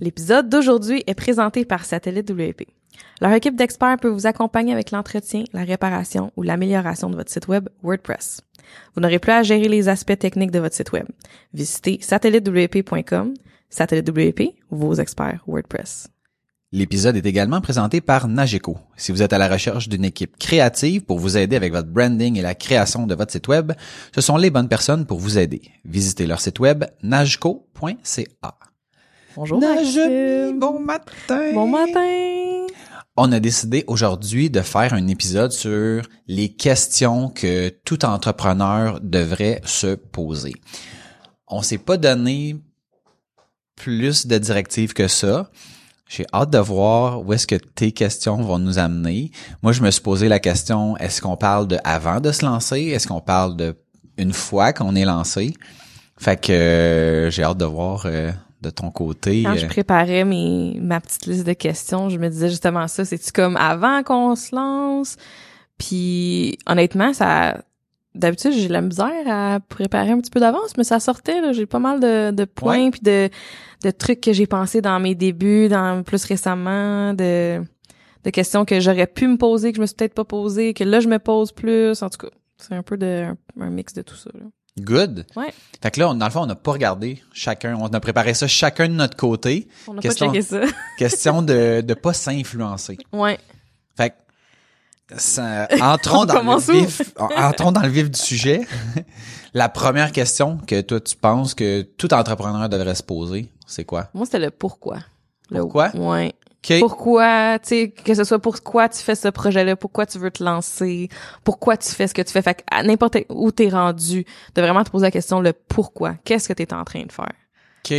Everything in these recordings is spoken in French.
L'épisode d'aujourd'hui est présenté par Satellite WP. Leur équipe d'experts peut vous accompagner avec l'entretien, la réparation ou l'amélioration de votre site web WordPress. Vous n'aurez plus à gérer les aspects techniques de votre site web. Visitez satellitewp.com. Satellite WP, vos experts WordPress. L'épisode est également présenté par Nageco. Si vous êtes à la recherche d'une équipe créative pour vous aider avec votre branding et la création de votre site web, ce sont les bonnes personnes pour vous aider. Visitez leur site web nageco.ca. Bonjour bon matin. Bon matin. On a décidé aujourd'hui de faire un épisode sur les questions que tout entrepreneur devrait se poser. On s'est pas donné plus de directives que ça. J'ai hâte de voir où est-ce que tes questions vont nous amener. Moi, je me suis posé la question, est-ce qu'on parle de avant de se lancer? Est-ce qu'on parle de une fois qu'on est lancé? Fait que euh, j'ai hâte de voir euh, de ton côté. Quand euh, je préparais mes, ma petite liste de questions, je me disais justement ça. C'est-tu comme avant qu'on se lance? Puis honnêtement, ça... D'habitude, j'ai la misère à préparer un petit peu d'avance, mais ça sortait. là. J'ai pas mal de, de points puis de, de trucs que j'ai pensé dans mes débuts, dans plus récemment, de, de questions que j'aurais pu me poser, que je me suis peut-être pas posé, que là, je me pose plus. En tout cas, c'est un peu de un, un mix de tout ça. là. Good. Ouais. Fait que là, on- dans le fond, on n'a pas regardé chacun, on a préparé ça chacun de notre côté. On n'a pas Question- checké ça. Question de de pas s'influencer. ouais. Fait que ça, entrons On dans le vif, entrons dans le vif du sujet. La première question que toi tu penses que tout entrepreneur devrait se poser, c'est quoi? Moi, c'était le pourquoi. Le- Pourquoi? Ouais. Pourquoi, tu sais, que ce soit pourquoi tu fais ce projet-là, pourquoi tu veux te lancer, pourquoi tu fais ce que tu fais. Fait que à n'importe où t'es rendu, de vraiment te poser la question le pourquoi. Qu'est-ce que t'es en train de faire? OK.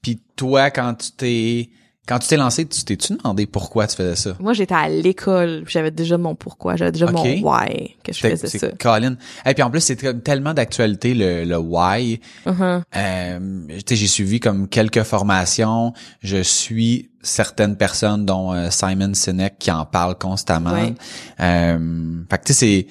Puis toi quand tu t'es quand tu t'es lancé, tu t'es-tu demandé pourquoi tu faisais ça? Moi, j'étais à l'école, j'avais déjà mon pourquoi, j'avais déjà mon why que je faisais ça. Colin. Et puis en plus, c'est tellement d'actualité le, le why. Mhm. Euh, tu sais, j'ai suivi comme quelques formations. Je suis certaines personnes, dont euh, Simon Sinek, qui en parle constamment. Ouais. Euh, fait que tu sais, c'est,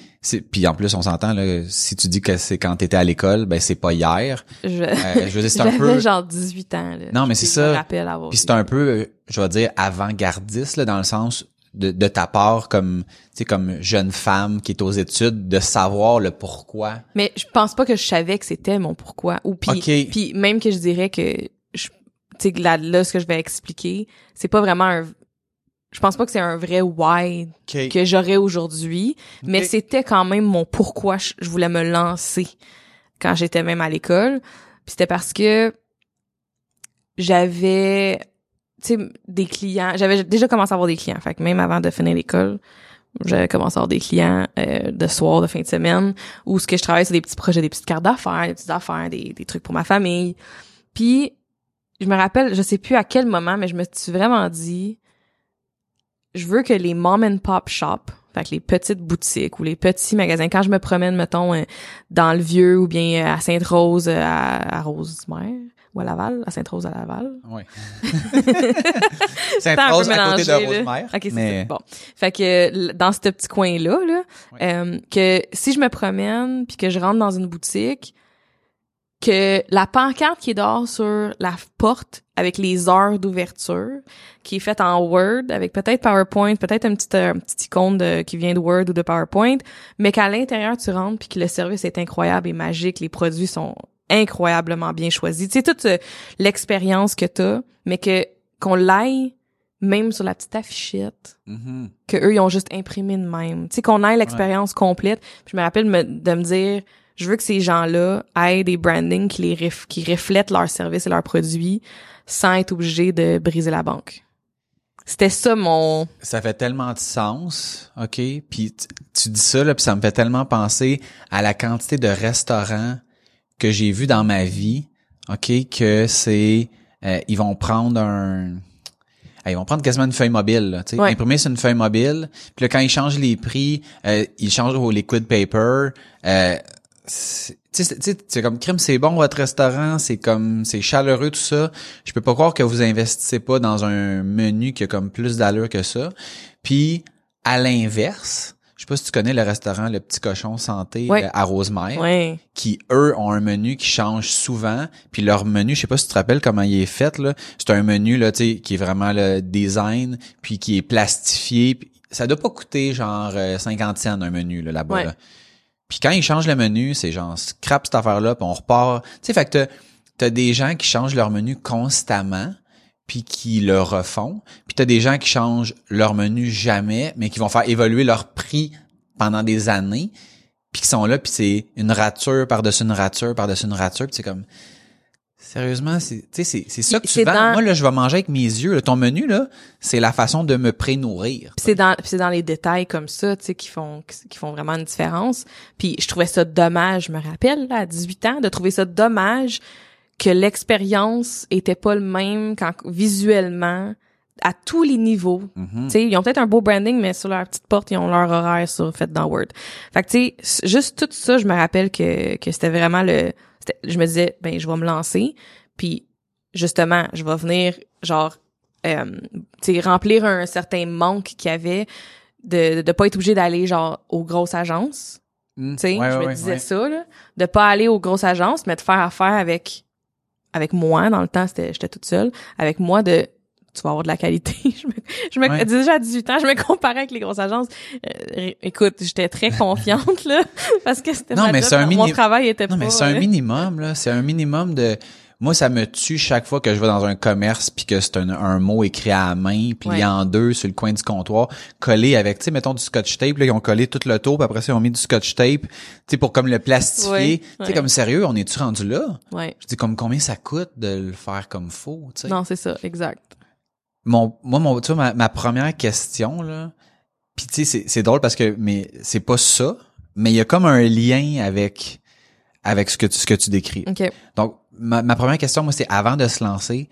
puis en plus, on s'entend là. Si tu dis que c'est quand t'étais à l'école, ben c'est pas hier. Je, Euh, je veux dire, c'est un j'avais peu. genre 18 ans, là. Non, mais c'est ça. Puis c'est un peu, je vais dire, avant-gardiste là, dans le sens de, de ta part comme, tu sais, comme jeune femme qui est aux études, de savoir le pourquoi. Mais je pense pas que je savais que c'était mon pourquoi. Ou puis, Ok. puis même que je dirais que, je- tu sais, là, là, ce que je vais expliquer, c'est pas vraiment un, je pense pas que c'est un vrai why que j'aurais aujourd'hui, mais c'était quand même mon pourquoi je, voulais me lancer quand j'étais même à l'école. Puis c'était parce que j'avais, tu sais, des clients. J'avais déjà commencé à avoir des clients. Fait que même avant de finir l'école, j'avais commencé à avoir des clients euh, de soir, de fin de semaine, où ce que je travaille, c'est des petits projets, des petites cartes d'affaires, des petites affaires, des, des trucs pour ma famille. Puis, je me rappelle, je sais plus à quel moment, mais je me suis vraiment dit, je veux que les mom and pop shops, fait que les petites boutiques ou les petits magasins, quand je me promène, mettons, euh, dans le Vieux ou bien euh, à Sainte-Rose, euh, à, à Rosemère, ou à Laval, à Sainte-Rose à Laval. Un Sainte-Rose à côté de. Rosemère. OK, c'est mais... Bon. Fait que dans ce petit coin-là, là, euh, que si je me promène puis que je rentre dans une boutique, que la pancarte qui est dehors sur la porte avec les heures d'ouverture, qui est faite en Word, avec peut-être PowerPoint, peut-être un petit, euh, un petit icône de, qui vient de Word ou de PowerPoint, mais qu'à l'intérieur, tu rentres puis que le service est incroyable et magique, les produits sont incroyablement bien choisis. Tu sais, toute euh, l'expérience que t'as, mais que qu'on l'aille même sur la petite affichette, Mhm. que eux ils ont juste imprimé de même. Tu sais qu'on ait l'expérience complète. Puis je me rappelle me- de me dire je veux que ces gens-là aient des brandings qui les ref- qui reflètent leurs services et leurs produits sans être obligés de briser la banque. C'était ça mon Ça fait tellement de sens, OK? Puis tu, dis ça, là, puis ça me fait tellement penser à la quantité de restaurants que j'ai vu dans ma vie, OK? Que c'est... euh, ils vont prendre un... ah, Ils vont prendre quasiment une feuille mobile, là, tu sais, Ouais. imprimer sur une feuille mobile. Puis là, quand ils changent les prix, euh, ils changent au liquid paper. Euh, c'est- comme crime, c'est bon votre restaurant, c'est comme c'est chaleureux tout ça. Je peux pas croire que vous investissez pas dans un menu qui a comme plus d'allure que ça. Puis à l'inverse, je sais pas si tu connais le restaurant Le Petit Cochon Santé euh, à Rosemère qui eux ont un menu qui change souvent puis leur menu je sais pas si tu te rappelles comment il est fait là c'est un menu là tu sais qui est vraiment le design puis qui est plastifié puis ça doit pas coûter genre euh, 50 cents un menu là là-bas là. Puis quand ils changent le menu c'est genre scrap cette affaire là puis on repart. Tu sais fait t'as des gens qui changent leur menu constamment puis qui le refont. Puis t'as des gens qui changent leur menu jamais mais qui vont faire évoluer leur prix pendant des années puis qui sont là puis c'est une rature par-dessus une rature par-dessus une rature puis c'est comme sérieusement c'est tu sais c'est c'est ça que tu vends dans- moi là je vais manger avec mes yeux là. ton menu là c'est la façon de me pré-nourrir c'est dans c'est dans les détails comme ça, tu sais qui font qui font vraiment une différence. Puis je trouvais ça dommage, je me rappelle là, à 18 ans de trouver ça dommage que l'expérience était pas le même quand visuellement à tous les niveaux. Tu sais, ils ont peut-être un beau branding mais sur leur petite porte, ils ont leur horaire sur fait dans Word. Fait que tu sais, juste tout ça, je me rappelle que que c'était vraiment le je me disais ben je vais me lancer puis justement, je vais venir genre euh, tu sais, remplir un certain manque qu'il y avait de de pas être obligé d'aller genre aux grosses agences. Mm. Tu sais, Ouais, je me ouais, disais ouais. ça là, de pas aller aux grosses agences, mais de faire affaire avec avec moi dans le temps, c'était j'étais toute seule, avec moi de tu vas avoir de la qualité. je me, je me Ouais. déjà à 18 ans, je me comparais avec les grosses agences. Euh, écoute, j'étais très confiante là parce que c'était Non, ma mais job, c'est un mon travail était Non, pas mais c'est un euh, minimum, là. C'est un minimum de. Moi, ça me tue chaque fois que je vais dans un commerce puis que c'est un, un mot écrit à la main, plié Ouais. en deux sur le coin du comptoir, collé avec, tu sais, mettons du scotch tape, là, ils ont collé tout le tour, puis après ça, ils ont mis du scotch tape, tu sais, pour comme le plastifier. Ouais, Tu sais, ouais. comme sérieux, on est-tu rendu là? ouais. Je dis, comme combien ça coûte de le faire comme faux, tu sais? Non, c'est ça, exact. Mon, moi, mon, tu vois, ma, ma première question, là, puis tu sais, c'est, drôle parce que, mais c'est pas ça, mais il y a comme un lien avec, avec ce que tu, ce que tu décris. OK. Donc, ma, ma première question, moi, c'est avant de se lancer,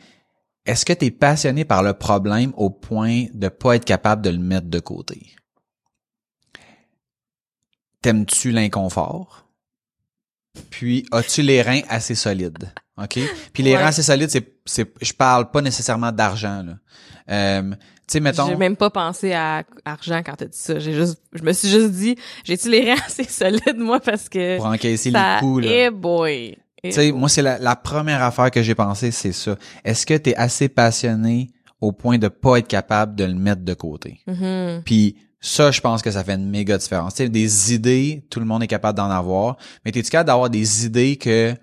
est-ce que tu es passionné par le problème au point de pas être capable de le mettre de côté? T'aimes-tu l'inconfort? Puis, as-tu les reins assez solides? OK? Puis les Ouais. reins assez solides, c'est, c'est, je parle pas nécessairement d'argent, là. Euh, tu sais, mettons. J'ai même pas pensé à argent quand t'as dit ça. J'ai juste, je me suis juste dit, j'ai-tu les reins assez solides, moi, parce que pour encaisser ça, les coups, là? eh boy. Tu sais, moi, c'est la, la première affaire que j'ai pensé, c'est ça. Est-ce que tu es assez passionné au point de pas être capable de le mettre de côté? Mhm. Puis ça, je pense que ça fait une méga différence. Tu sais, des idées, tout le monde est capable d'en avoir, mais t'es-tu capable d'avoir des idées que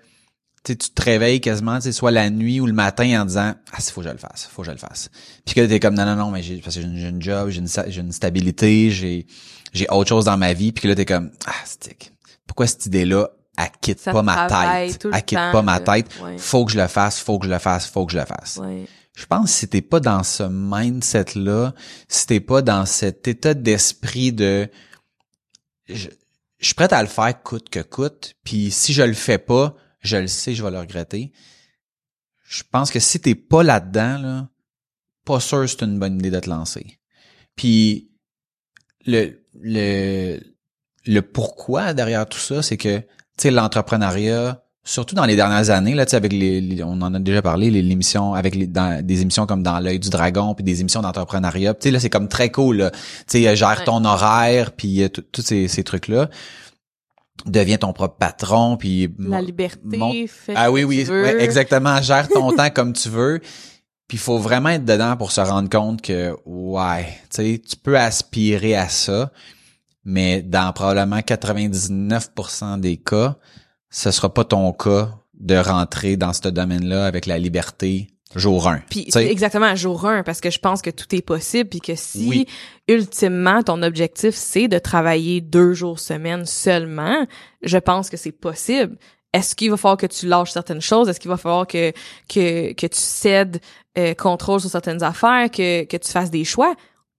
tu te réveilles quasiment, soit la nuit ou le matin en disant « Ah, il faut que je le fasse, faut que je le fasse. » Puis que t'es comme « Non, non, non, mais j'ai, parce que j'ai une, job, j'ai une, j'ai une stabilité, j'ai, j'ai autre chose dans ma vie. » Puis que là, t'es comme « Ah, stick. Pourquoi cette idée-là, elle quitte Ça pas ma tête? Elle quitte temps, pas ma tête. Ouais. Faut que je le fasse, faut que je le fasse, faut que je le fasse. » Ouais. Je pense que si t'es pas dans ce mindset-là, si t'es pas dans cet état d'esprit de je, je suis prêt à le faire coûte que coûte, puis si je le fais pas, je le sais, je vais le regretter. Je pense que si t'es pas là-dedans, là, pas sûr que c'est une bonne idée de te lancer. Puis le le le pourquoi derrière tout ça, c'est que tu sais l'entrepreneuriat, surtout dans les dernières années là, tu sais avec les, les- on en a déjà parlé les l'émission avec les dans des émissions comme dans l'œil du dragon puis des émissions d'entrepreneuriat, tu sais là c'est comme très cool là. Tu sais gère Ouais. ton horaire puis euh, tous ces ces trucs là. Deviens ton propre patron puis La liberté, mon- fais ah oui, oui, ouais, exactement. Gère ton temps comme tu veux. Puis il faut vraiment être dedans pour se rendre compte que, ouais, tu sais, tu peux aspirer à ça, mais dans probablement 99% des cas, ce sera pas ton cas de rentrer dans ce domaine-là avec la liberté jour 1. Puis exactement jour 1 parce que je pense que tout est possible puis que si Oui. ultimement ton objectif c'est de travailler deux jours semaine seulement, je pense que c'est possible. Est-ce qu'il va falloir que tu lâches certaines choses? Est-ce qu'il va falloir que que que tu cèdes euh, contrôle sur certaines affaires, que que tu fasses des choix?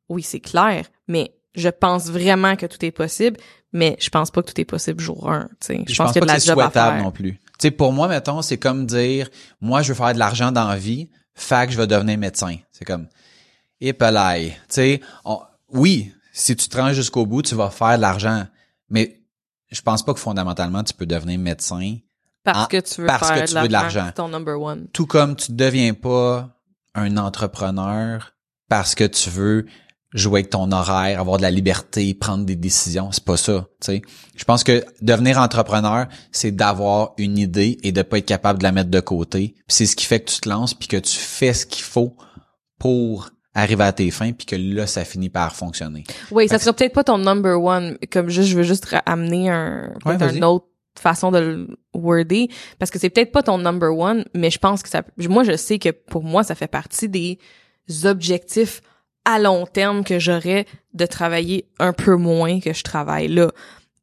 Oui, c'est clair, mais je pense vraiment que tout est possible, mais je pense pas que tout est possible jour 1, tu sais. Je pense qu'il y a de la job à souhaitable faire. non plus. Tu sais, pour moi, mettons, c'est comme dire, moi, je veux faire de l'argent dans la vie, fait que je vais devenir médecin. C'est comme, épelaille. Tu sais, oui, si tu te rends jusqu'au bout, tu vas faire de l'argent. Mais je pense pas que fondamentalement, tu peux devenir médecin. Parce que tu veux parce faire que tu veux de l'argent. Ton number one. Tout comme tu deviens pas un entrepreneur parce que tu veux jouer avec ton horaire, avoir de la liberté, prendre des décisions. C'est pas ça, tu sais. Je pense que devenir entrepreneur, c'est d'avoir une idée et de pas être capable de la mettre de côté. C'est ce qui fait que tu te lances puis que tu fais ce qu'il faut pour arriver à tes fins puis que là, ça finit par fonctionner. Oui, ça serait peut-être pas ton number one, comme juste, je veux juste amener un, Ouais, une autre façon de le worder, parce que c'est peut-être pas ton number one, mais je pense que ça, moi, je sais que pour moi, ça fait partie des objectifs à long terme que j'aurais de travailler un peu moins que je travaille là.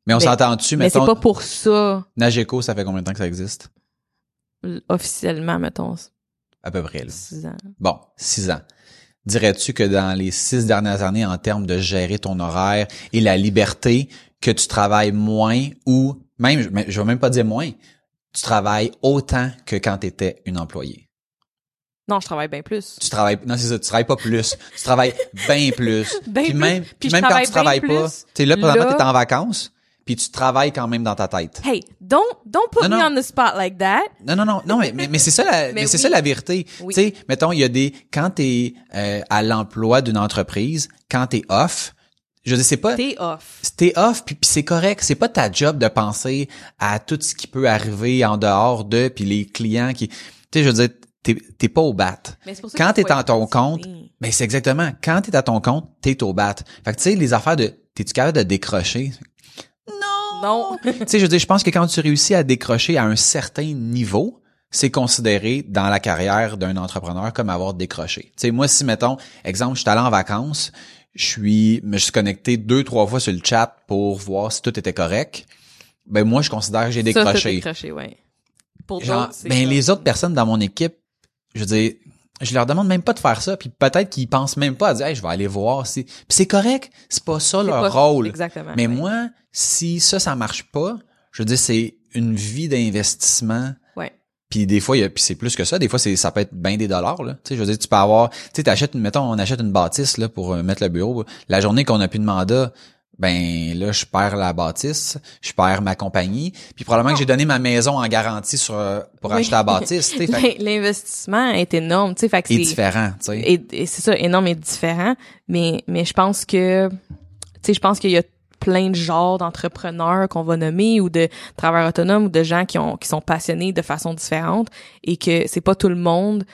Mais on s'entend-tu, Mais c'est pas pour ça, Nageco, ça fait combien de temps que ça existe? officiellement, mettons, À peu près, là. six ans. Bon, six ans. Dirais-tu que dans les six dernières années, en termes de gérer ton horaire et la liberté, que tu travailles moins ou même, je vais même pas dire moins, tu travailles autant que quand tu étais une employée? Non, je travaille bien plus. Tu travailles, non, c'est ça, tu travailles pas plus. Tu travailles bien plus. Ben puis même, Puis même quand tu travailles pas, tu sais, là, pendant Là- que t'es en vacances, puis tu travailles quand même dans ta tête. Hey, don't, don't put Non, me non. on the spot like that. Non, non, non, non, mais, mais, mais c'est ça la, mais, Mais c'est oui. ça la vérité. Oui. Tu sais, mettons, il y a des, quand t'es euh, à l'emploi d'une entreprise, quand t'es off, je veux dire, c'est pas, T'es off. t'es off, puis, puis c'est correct. C'est pas ta job de penser à tout ce qui peut arriver en dehors de, puis les clients qui, tu sais, je veux dire, t'es, t'es pas au bat. Mais c'est pour ça Quand t'es être ton compte, ben c'est exactement. Quand t'es à ton compte, t'es au bat. Fait que tu sais, les affaires de, t'es-tu capable de décrocher? Non! Non. tu sais, je veux dire, je pense que quand tu réussis à décrocher à un certain niveau, c'est considéré dans la carrière d'un entrepreneur comme avoir décroché. Tu sais, moi, si, mettons, exemple, je suis allé en vacances, je suis, me suis connecté deux, trois fois sur le chat pour voir si tout était correct, ben moi, je considère que j'ai Ça, t'as décroché. décroché, ouais. Pour Genre, ben les autres personnes dans mon équipe, je veux dire, je leur demande même pas de faire ça, puis peut-être qu'ils pensent même pas à dire, hey, je vais aller voir si. Puis c'est correct, c'est pas ça leur pas- rôle. Exactement. Mais ouais. moi, si ça, ça marche pas, je veux dire, c'est une vie d'investissement. Ouais. Puis des fois, il y a, puis c'est plus que ça. Des fois, c'est, ça peut être bien des dollars, là. Tu sais, je veux dire, tu peux avoir, tu sais, t'achètes une, mettons, on achète une bâtisse, là, pour euh, mettre le bureau. La journée qu'on a plus de mandat, ben, là, je perds la bâtisse, je perds ma compagnie. Puis probablement que j'ai donné ma maison en garantie sur, euh, pour Oui. acheter la bâtisse, L'investissement est énorme, tu sais, fait que c'est c'est différent, tu sais. et, et c'est ça énorme et différent, mais mais je pense que tu sais je pense qu'il y a plein de genres d'entrepreneurs qu'on va nommer ou de travailleurs autonomes ou de gens qui ont qui sont passionnés de façon différente et que c'est pas tout le monde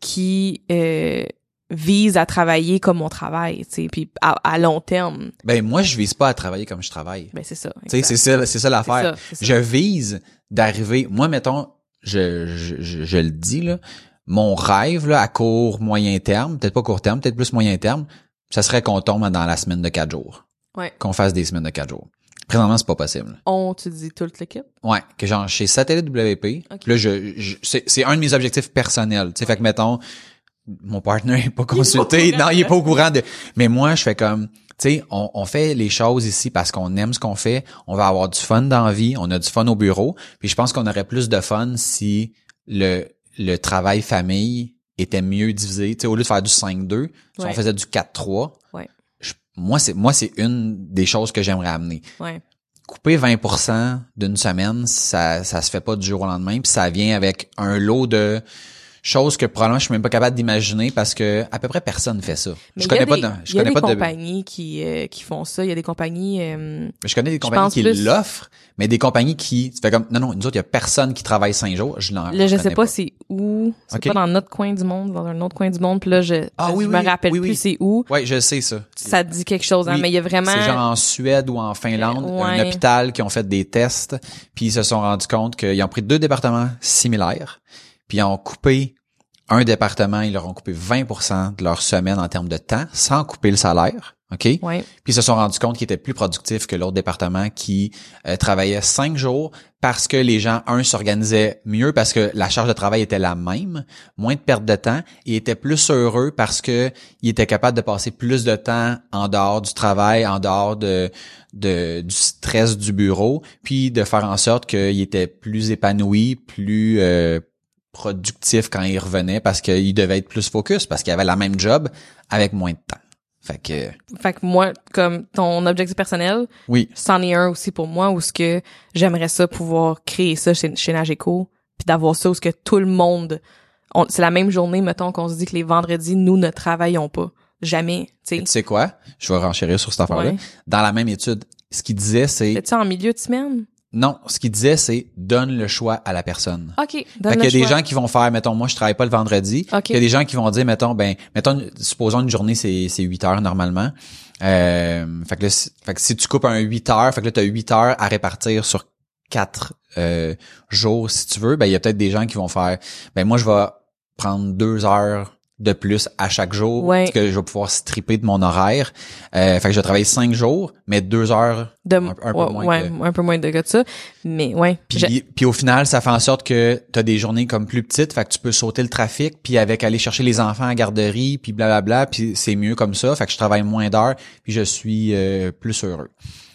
qui euh, vise à travailler comme on travaille, tu sais, puis à, à long terme. Ben, moi, je vise pas à travailler comme je travaille. Ben c'est ça. Tu sais, c'est ça, c'est ça l'affaire. Je vise d'arriver. Moi, mettons, je, je, je, je le dis là, mon rêve là, à court, moyen terme, peut-être pas court terme, peut-être plus moyen terme, ça serait qu'on tombe dans la semaine de quatre jours, Ouais. qu'on fasse des semaines de quatre jours. Présentement, c'est pas possible. On tu dis toute l'équipe? Ouais, que genre chez Satellite WP, Ok. là, je, je- c'est, c'est un de mes objectifs personnels. Tu sais, fait que mettons, mon partner est pas consulté, non, il est pas au courant de. Mais moi, je fais comme, tu sais, on, on fait les choses ici parce qu'on aime ce qu'on fait. On va avoir du fun dans la vie, on a du fun au bureau. Puis je pense qu'on aurait plus de fun si le le travail famille était mieux divisé. Tu sais, au lieu de faire du 5-2, si on faisait du 4-3. Ouais. je- moi, c'est moi, c'est une des choses que j'aimerais amener Ouais. couper 20% d'une semaine, ça ça se fait pas du jour au lendemain, puis ça vient avec un lot de choses que probablement je suis même pas capable d'imaginer parce que à peu près personne fait ça. Mais je il y a connais pas des- de, je il y a connais des pas de compagnies qui euh, qui font ça, il y a des compagnies euh, je connais des compagnies qui plus- l'offrent, mais des compagnies qui tu fais comme non non, nous autres il y a personne qui travaille cinq jours, je l'en Là, je connais sais pas, c'est où. C'est Ok. pas dans notre coin du monde, dans un autre coin du monde. Puis là, je, Ah je oui, me oui, rappelle oui, plus oui. c'est où. Ouais, je sais ça. Ça te dit quelque chose, hein, Oui. mais il y a vraiment. C'est genre en Suède ou en Finlande, Euh, un hôpital qui ont fait des tests, puis ils se sont rendus compte qu'ils ont pris deux départements similaires, puis ils ont coupé un département, ils leur ont coupé 20% de leur semaine en termes de temps sans couper le salaire. OK? Ouais. Puis ils se sont rendus compte qu'ils étaient plus productifs que l'autre département qui euh, travaillait cinq jours parce que les gens, un, s'organisaient mieux parce que la charge de travail était la même, moins de perte de temps, et étaient plus heureux parce que ils étaient capables de passer plus de temps en dehors du travail, en dehors de, de du stress du bureau, puis de faire en sorte qu'ils étaient plus épanouis, plus euh, productifs quand ils revenaient parce qu'ils devaient être plus focus parce qu'ils avaient la même job avec moins de temps. Fait que Fait que moi, comme ton objectif personnel, oui, c'en est un aussi pour moi où ce que j'aimerais ça pouvoir créer ça chez, chez Nageco puis d'avoir ça où ce que tout le monde on- c'est la même journée mettons qu'on se dit que les vendredis nous ne travaillons pas jamais tu sais tu sais quoi? Je vais renchérir sur cette affaire-là. Ouais. Dans la même étude, ce qu'il disait, c'est... T'es-tu en milieu de semaine? Non, ce qu'il disait, c'est donne le choix à la personne. OK Fait donne qu'il y a des choix. gens qui vont faire, mettons, moi, je travaille pas le vendredi. OK. Il y a des gens qui vont dire, mettons, ben, mettons, supposons une journée, c'est, c'est 8 heures normalement. Euh, fait que là, si- fait que si tu coupes un 8 heures, fait que là, t'as 8 heures à répartir sur quatre euh, jours, si tu veux, ben, il y a peut-être des gens qui vont faire, ben, moi, je vais prendre deux heures de plus à chaque jour Ouais. que je vais pouvoir stripper de mon horaire. Euh, fait que je vais travailler cinq jours, mais deux heures de un- un peu moins ouais, que- un peu moins de ça mais ouais puis, puis au final, ça fait en sorte que tu as des journées comme plus petites, fait que tu peux sauter le trafic, puis avec aller chercher les enfants à la garderie, puis blablabla, puis c'est mieux comme ça, fait que je travaille moins d'heures, puis je suis euh, plus heureux.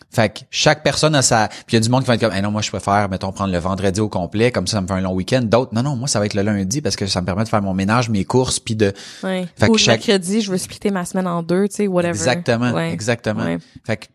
Fait que chaque personne a sa... Puis il y a du monde qui va être comme, Eh non, moi je préfère, mettons, prendre le vendredi au complet, comme ça, ça me fait un long week-end. D'autres, non, non, moi ça va être le lundi parce que ça me permet de faire mon ménage, mes courses, puis de... ouais. Fait que ou le chaque- mercredi je veux splitter ma semaine en deux tu sais whatever Exactement, Ouais. exactement. Ouais. Fait que...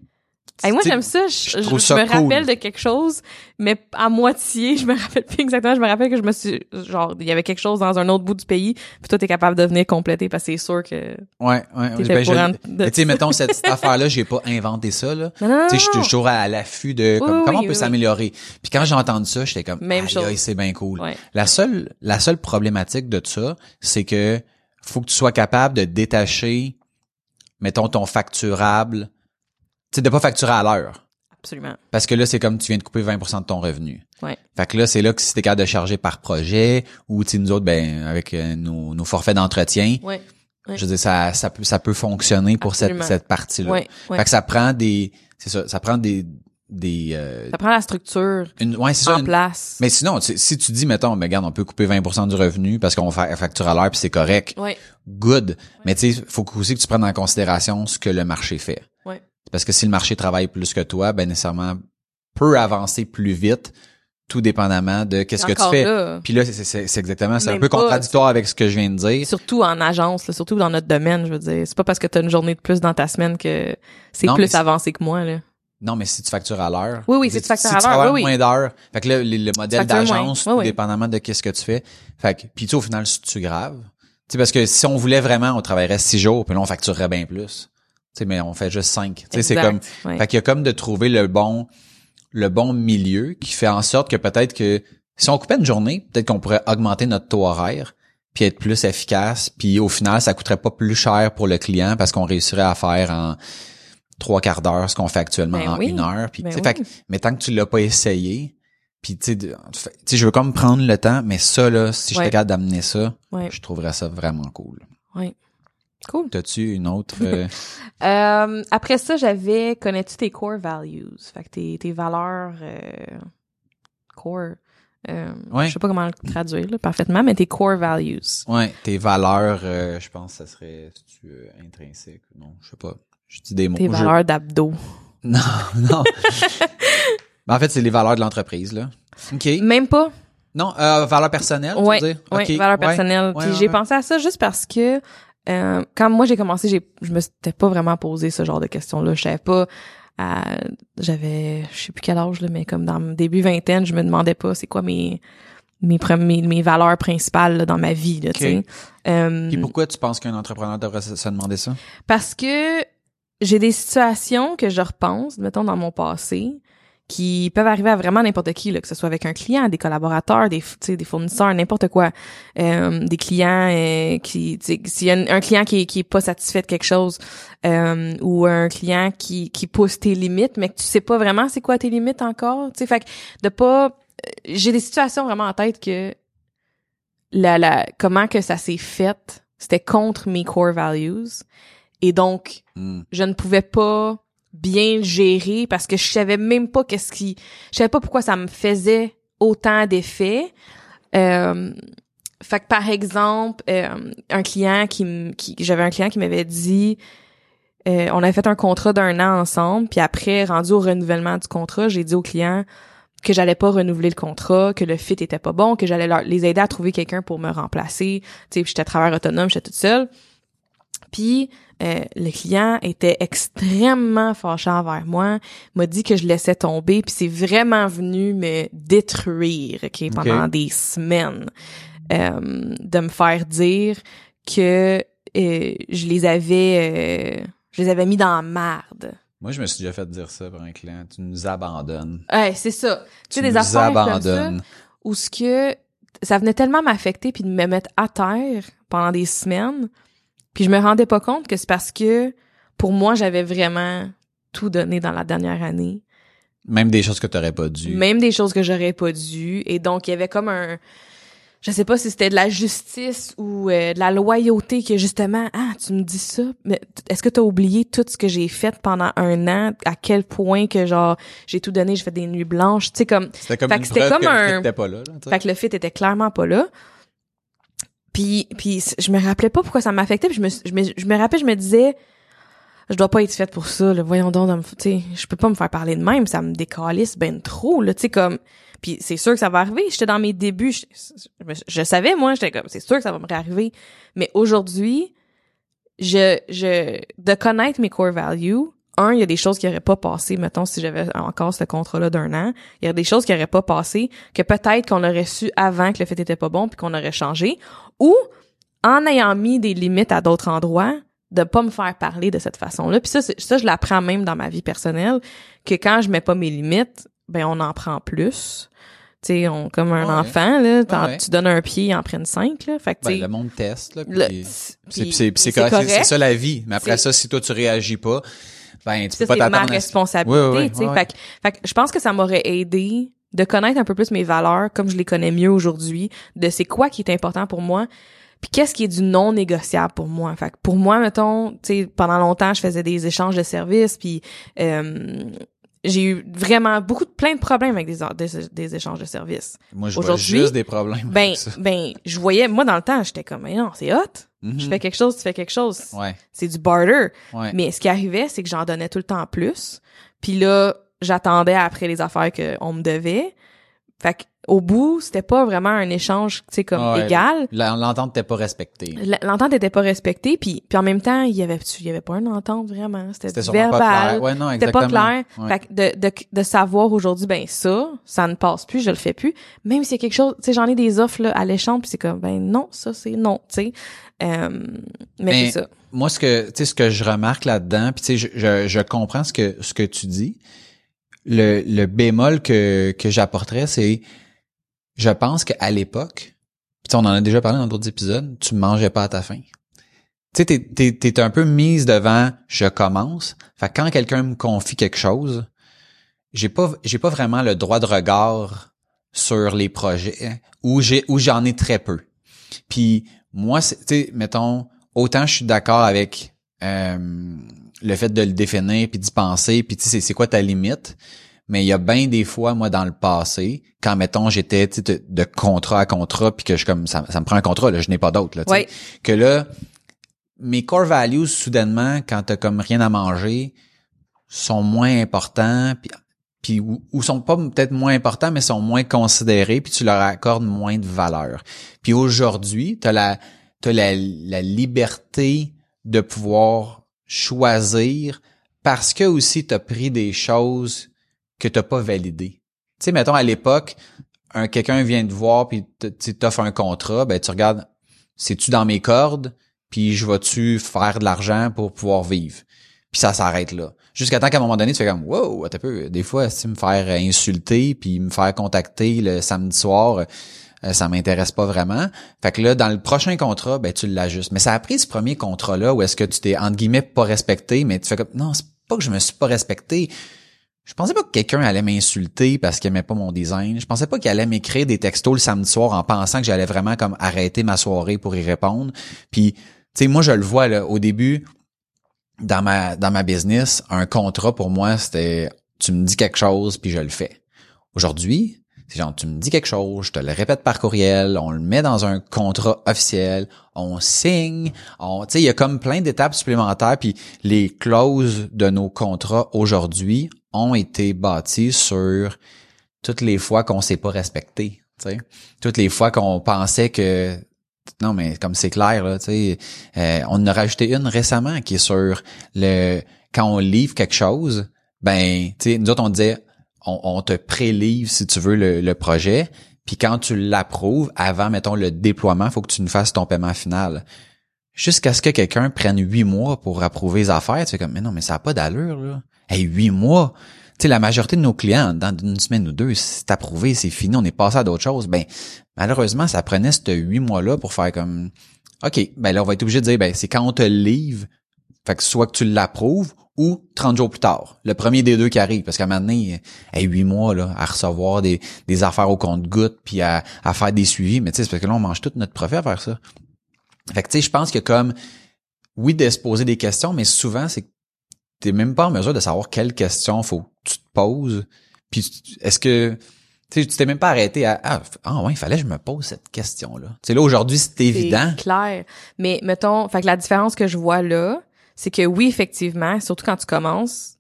Hey, moi, j'aime ça. Je, je trouve je ça me cool. rappelle de quelque chose, mais à moitié, je me rappelle plus exactement. Je me rappelle que je me suis, genre, il y avait quelque chose dans un autre bout du pays, puis toi, t'es capable de venir compléter parce que c'est sûr que Ouais, ouais. t'étais ben, je- tu sais, mettons, cette, cette affaire-là, j'ai pas inventé ça, là. Tu sais, je suis toujours à l'affût de comme, Oui, comment oui, on peut oui, s'améliorer? Puis quand j'ai entendu ça, j'étais comme Même chose. c'est bien cool. Ouais. La seule la seule problématique de ça, c'est que faut que tu sois capable de détacher mettons ton facturable, tu sais de pas facturer à l'heure Absolument. parce que là c'est comme tu viens de couper 20% de ton revenu. Ouais. Fait que là c'est là que si t'es capable de charger par projet ou tu nous autres ben avec euh, nos, nos forfaits d'entretien, Ouais. Ouais. je veux dire ça ça peut ça peut fonctionner pour cette Absolument. cette partie-là. Ouais. Ouais. Fait que ça prend des c'est ça, ça prend des des euh, Ça prend la structure une ouais, c'est ça, en une- place. mais sinon, tu- si tu dis, mettons, mais regarde, on peut couper 20% du revenu parce qu'on fait facture à l'heure puis c'est correct, good. Mais tu sais, faut aussi que tu prennes en considération ce que le marché fait. Parce que si le marché travaille plus que toi, ben nécessairement peut avancer plus vite, tout dépendamment de qu'est-ce que tu fais. là. Puis là, c'est- c'est c'est exactement, c'est un peu pas, contradictoire avec ce que je viens de dire. Surtout en agence, là, surtout dans notre domaine, je veux dire. C'est pas parce que t'as une journée de plus dans ta semaine que c'est plus avancé que moi, là. Non, mais si tu factures à l'heure. Oui, oui, si tu factures à Si l'heure, tu travailles oui, oui. moins d'heures. Fait que là, le, le modèle d'agence, Oui, dépendamment de qu'est-ce que tu fais. Fait que, puis tu au final, c'est-tu grave? Tu sais, parce que si on voulait vraiment, on travaillerait six jours, puis là, on facturerait bien plus. Sais, mais on fait juste cinq. C'est comme, ouais. fait qu'il y a comme de trouver le bon, le bon milieu qui fait en sorte que peut-être que si on coupait une journée, peut-être qu'on pourrait augmenter notre taux horaire puis être plus efficace, puis au final, ça coûterait pas plus cher pour le client parce qu'on réussirait à faire en trois quarts d'heure ce qu'on fait actuellement Ben en oui. une heure. Puis, Ben fait oui. mais tant que tu l'as pas essayé, puis tu sais, je veux comme prendre le temps, mais ça là, si Ouais. j'étais capable d'amener ça, Ouais. je trouverais ça vraiment cool. Ouais. Cool. T'as-tu une autre euh, Euh, après ça, j'avais connais-tu tes core values? Fait que tes, tes valeurs euh, core. Ouais. Je sais pas comment le traduire là, parfaitement, mais tes core values. Ouais, tes valeurs, je pense que ça serait si tu, intrinsèque. Non, je sais pas. Je dis des mots. Tes Je- valeurs d'abdos. Non, non. Ben, en fait, c'est les valeurs de l'entreprise, là. OK. Même pas. Non, euh, valeurs personnelles, tu Ouais, veux dire? ouais, OK, valeurs ouais. personnelles. Ouais, Puis ouais, j'ai pensé à ça juste parce que euh, quand moi j'ai commencé, j'ai je me suis pas vraiment posé ce genre de questions-là. Je savais pas à- j'avais je sais plus quel âge là, mais comme dans mon début vingtaine, je me demandais pas c'est quoi mes mes premiers mes valeurs principales là, dans ma vie là, tu OK. sais. Euh, Puis pourquoi tu penses qu'un entrepreneur devrait se, se demander ça? parce que j'ai des situations que je repense, mettons dans mon passé, qui peuvent arriver à vraiment n'importe qui, là, que ce soit avec un client, des collaborateurs, des, des fournisseurs, n'importe quoi, Euh, des clients euh, qui, s'il y a un, un client qui, qui est pas satisfait de quelque chose, euh, ou un client qui, qui pousse tes limites, mais que tu sais pas vraiment c'est quoi tes limites encore, tu sais, fait que de pas, euh, j'ai des situations vraiment en tête que la, la, comment que ça s'est fait, c'était contre mes core values. Et donc, Hmm. je ne pouvais pas bien gérer parce que je savais même pas qu'est-ce qui, je savais pas pourquoi ça me faisait autant d'effets. Euh, fait que par exemple, euh, un client qui, qui j'avais un client qui m'avait dit, euh, on avait fait un contrat d'un an ensemble, puis après rendu au renouvellement du contrat, j'ai dit au client que j'allais pas renouveler le contrat, que le fit était pas bon, que j'allais les aider à trouver quelqu'un pour me remplacer. Tu sais, j'étais travailleur autonome, j'étais toute seule. Puis euh, le client était extrêmement fâché envers moi, m'a dit que je laissais tomber, puis c'est vraiment venu me détruire, ok, pendant des semaines, euh, de me faire dire que euh, je les avais, euh, je les avais mis dans la marde. Moi, je me suis déjà fait dire ça par un client. Tu nous abandonnes. Ouais, c'est ça. Tu sais, des nous affaires comme ça, abandonnes. où ce que ça venait tellement m'affecter puis de me mettre à terre pendant des semaines, puis je me rendais pas compte que c'est parce que pour moi j'avais vraiment tout donné dans la dernière année, Même des choses que tu n'aurais pas dû. même des choses que j'aurais pas dû et donc il y avait comme un je sais pas si c'était de la justice ou euh, de la loyauté que justement ah tu me dis ça mais est-ce que t'as oublié tout ce que j'ai fait pendant un an? À quel point que genre j'ai tout donné j'ai fait des nuits blanches tu sais comme C'était comme Fait une que c'était preuve comme que un- le pas là. là, fait que le fit était clairement pas là. Puis, puis je me rappelais pas pourquoi ça m'affectait. Puis je me, je me, je me rappelais, je me disais, je dois pas être faite pour ça. Là. Voyons donc, tu sais, je peux pas me faire parler de même. Ça me décalisse ben trop. Là, tu sais comme. Puis c'est sûr que ça va arriver. J'étais dans mes débuts. Je, je, je savais moi, j'étais comme, c'est sûr que ça va me réarriver. Mais aujourd'hui, je, je, de connaître mes core values. Un, il y a des choses qui auraient pas passé, mettons, si j'avais encore ce contrat-là d'un an. Il y a des choses qui auraient pas passé, que peut-être qu'on aurait su avant que le fait était pas bon puis qu'on aurait changé. Ou, en ayant mis des limites à d'autres endroits, de pas me faire parler de cette façon-là. Puis ça, ça, je l'apprends même dans ma vie personnelle, que quand je mets pas mes limites, ben on en prend plus. Tu sais, on, comme un Ouais. enfant, là, Ouais. tu donnes un pied, ils en prennent cinq, là. Fait que, Ben, le monde teste, là. c'est- ça la vie. Mais après ça, si toi, tu réagis pas, ben, tu ça, peux pas c'est ma t'attendre à... responsabilité, Oui, oui, oui, tu sais. ouais, Fait, que- fait que je pense que ça m'aurait aidé de connaître un peu plus mes valeurs comme je les connais mieux aujourd'hui, de c'est quoi qui est important pour moi, puis qu'est-ce qui est du non négociable pour moi. Fait que pour moi, mettons, tu sais, pendant longtemps, je faisais des échanges de services, puis euh, j'ai eu vraiment beaucoup de plein de problèmes avec des, des, des échanges de services. Moi, je vois juste des problèmes Ben, avec ça. ben, je voyais, moi dans le temps, j'étais comme, mais non, c'est hot. Je fais quelque chose, tu fais quelque chose. Ouais, C'est du barter. ouais. Mais ce qui arrivait, c'est que j'en donnais tout le temps plus. Puis là, j'attendais après les affaires qu'on me devait. Fait que, au bout, c'était pas vraiment un échange, tu sais, comme Ouais. égal. L'entente n'était pas respectée. L'entente était pas respectée, puis, puis en même temps, il y avait, il y avait pas une entente vraiment. C'était pas verbal. clair. Ouais, non, C'était pas clair. Ouais. Fait que de, de, de savoir aujourd'hui, ben ça, ça ne passe plus, je le fais plus. Même s'il y a quelque chose, tu sais, j'en ai des offres là, à l'échange, puis c'est comme, ben non, ça c'est non, tu sais. Euh, mais Mais- c'est ça. moi ce que tu sais ce que je remarque là-dedans puis tu sais je, je, je comprends ce que ce que tu dis le, le bémol que que j'apporterais c'est je pense qu'à l'époque on en a déjà parlé dans d'autres épisodes tu mangeais pas à ta faim. Tu sais t'es t'es un peu mise devant je commence. Fait que quand quelqu'un me confie quelque chose j'ai pas j'ai pas vraiment le droit de regard sur les projets où j'ai où j'en ai très peu. Puis moi tu sais mettons autant je suis d'accord avec euh, le fait de le définir puis d'y penser puis tu sais c'est quoi ta limite mais il y a bien des fois moi dans le passé quand mettons j'étais tu de, de contrat à contrat puis que je comme ça, ça me prend un contrat là je n'ai pas d'autre là tu que là mes core values soudainement quand t'as comme rien à manger sont moins importants puis puis ou, ou sont pas peut-être moins importants mais sont moins considérés puis tu leur accordes moins de valeur. Puis aujourd'hui t'as la t'as la, la liberté de pouvoir choisir parce que aussi t'as pris des choses que t'as pas validées tu sais mettons à l'époque un quelqu'un vient te voir puis t- tu t'offre un contrat ben tu regardes c'est-tu dans mes cordes? Puis je vais-tu faire de l'argent pour pouvoir vivre? Puis ça s'arrête là. Jusqu'à temps qu'à un moment donné, tu fais comme wow, un peu. Des fois, si me faire insulter puis me faire contacter le samedi soir, euh, ça m'intéresse pas vraiment. Fait que là, dans le prochain contrat, ben tu l'ajustes. Mais ça a pris ce premier contrat là où est-ce que tu t'es entre guillemets pas respecté, mais tu fais comme non, c'est pas que je me suis pas respecté. Je pensais pas que quelqu'un allait m'insulter parce qu'il aimait pas mon design. Je pensais pas qu'il allait m'écrire des textos le samedi soir en pensant que j'allais vraiment comme arrêter ma soirée pour y répondre. Puis, tu sais, moi, je le vois, là, au début, dans ma, dans ma business, un contrat pour moi, c'était, tu me dis quelque chose, puis je le fais. Aujourd'hui, c'est genre, tu me dis quelque chose, je te le répète par courriel, on le met dans un contrat officiel, on signe, on, tu sais, il y a comme plein d'étapes supplémentaires, puis les clauses de nos contrats aujourd'hui ont été bâties sur toutes les fois qu'on s'est pas respecté, tu sais, toutes les fois qu'on pensait que non mais comme c'est clair là, tu euh, on en a rajouté une récemment qui est sur le quand on livre quelque chose, ben tu sais, nous autres on disait on, te prélivre, si tu veux, le, projet. Puis quand tu l'approuves, avant, mettons, le déploiement, faut que tu nous fasses ton paiement final. Jusqu'à ce que quelqu'un prenne huit mois pour approuver les affaires, tu fais comme, mais non, mais ça n'a pas d'allure, là. Huit mois! Tu sais, la majorité de nos clients, dans une semaine ou deux, c'est approuvé, c'est fini, on est passé à d'autres choses. Ben, malheureusement, ça prenait ces huit mois-là pour faire comme, OK, ben là, on va être obligé de dire, ben, c'est quand on te livre, fait que soit que tu l'approuves ou 30 jours plus tard. Le premier des deux qui arrive, parce qu'à un moment donné, huit mois là, à recevoir des, des affaires au compte-goutte, puis à, à faire des suivis, mais tu sais, c'est parce que là, on mange tout notre profit à faire ça. Fait que tu sais, je pense que comme, oui, de se poser des questions, mais souvent, c'est que t'es même pas en mesure de savoir quelles questions faut que tu te poses, puis est-ce que tu t'es même pas arrêté à ah, ah ouais, il fallait que je me pose cette question là. Tu sais là aujourd'hui c'est évident. clair. Mais mettons, fait que la différence que je vois là, c'est que oui, effectivement, surtout quand tu commences,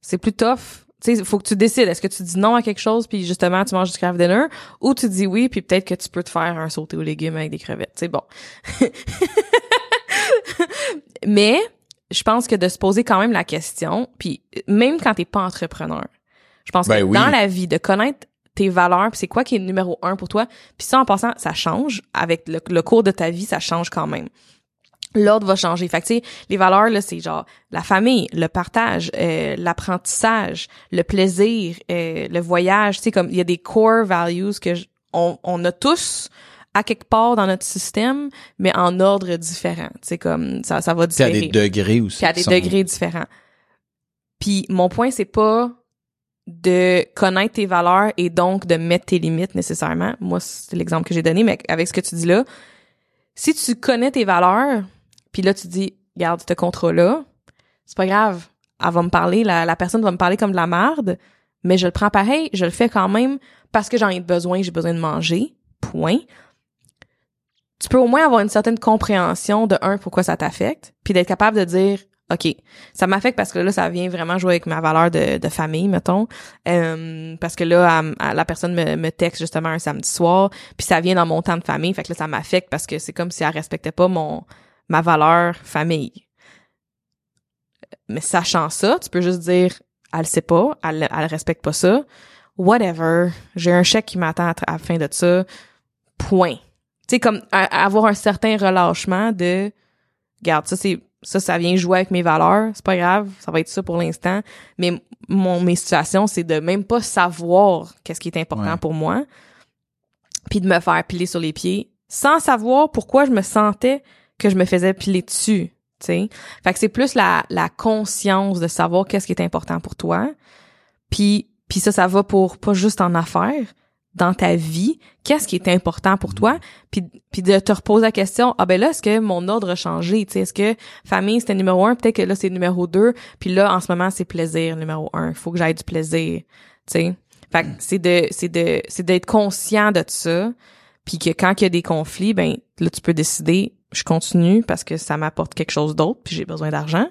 c'est plus tough. Tu sais, faut que tu décides. Est-ce que tu dis non à quelque chose puis justement tu manges du craft dinner ou tu dis oui puis peut-être que tu peux te faire un sauté aux légumes avec des crevettes. C'est bon. Mais je pense que de se poser quand même la question, puis même quand t'es pas entrepreneur, je pense ben que dans la vie, de connaître tes valeurs, puis c'est quoi qui est le numéro un pour toi, puis ça en passant, ça change avec le cours de ta vie, ça change quand même l'ordre va changer. Fait que, tu sais, les valeurs, là, c'est genre la famille, le partage, euh, l'apprentissage, le plaisir, euh, le voyage. Tu sais, comme il y a des core values que on, on a tous à quelque part dans notre système, mais en ordre différent. Tu sais, comme ça, ça va différer. Puis à des degrés aussi. Puis à des degrés différents. Puis mon point, c'est pas de connaître tes valeurs et donc de mettre tes limites nécessairement. Moi, c'est l'exemple que j'ai donné, mais avec ce que tu dis là, si tu connais tes valeurs, puis là, tu dis, garde ce contrat-là, c'est pas grave. Elle va me parler, la, la personne va me parler comme de la merde, mais je le prends pareil, je le fais quand même parce que j'en ai besoin, j'ai besoin de manger. Point. Tu peux au moins avoir une certaine compréhension de un pourquoi ça t'affecte, puis d'être capable de dire OK, ça m'affecte parce que là ça vient vraiment jouer avec ma valeur de, famille mettons. Euh, parce que là la personne me, me texte justement un samedi soir, puis ça vient dans mon temps de famille, fait que là ça m'affecte parce que c'est comme si elle respectait pas mon ma valeur famille. Mais sachant ça, tu peux juste dire, elle sait pas, elle, elle respecte pas ça. Whatever. J'ai un chèque qui m'attend à, la fin de ça. Point. Tu sais, comme avoir un certain relâchement de, regarde, ça c'est, ça, ça vient jouer avec mes valeurs. C'est pas grave. Ça va être ça pour l'instant. Mais mon, mes situations, c'est de même pas savoir qu'est-ce qui est important pour moi. Puis de me faire piler sur les pieds sans savoir pourquoi je me sentais que je me faisais piler dessus, tu sais. Fait que c'est plus la, la conscience de savoir qu'est-ce qui est important pour toi. Puis, puis ça, ça va pour pas juste en affaires, dans ta vie, qu'est-ce qui est important pour toi, puis, puis de te reposer la question, ah ben là, est-ce que mon ordre a changé, tu sais, est-ce que famille c'était numéro un, peut-être que là c'est numéro deux, puis là en ce moment c'est plaisir numéro un, faut que j'aille du plaisir, tu sais. Fait que c'est de, c'est de, c'est d'être conscient de ça, puis que quand il y a des conflits, ben là tu peux décider je continue parce que ça m'apporte quelque chose d'autre puis j'ai besoin d'argent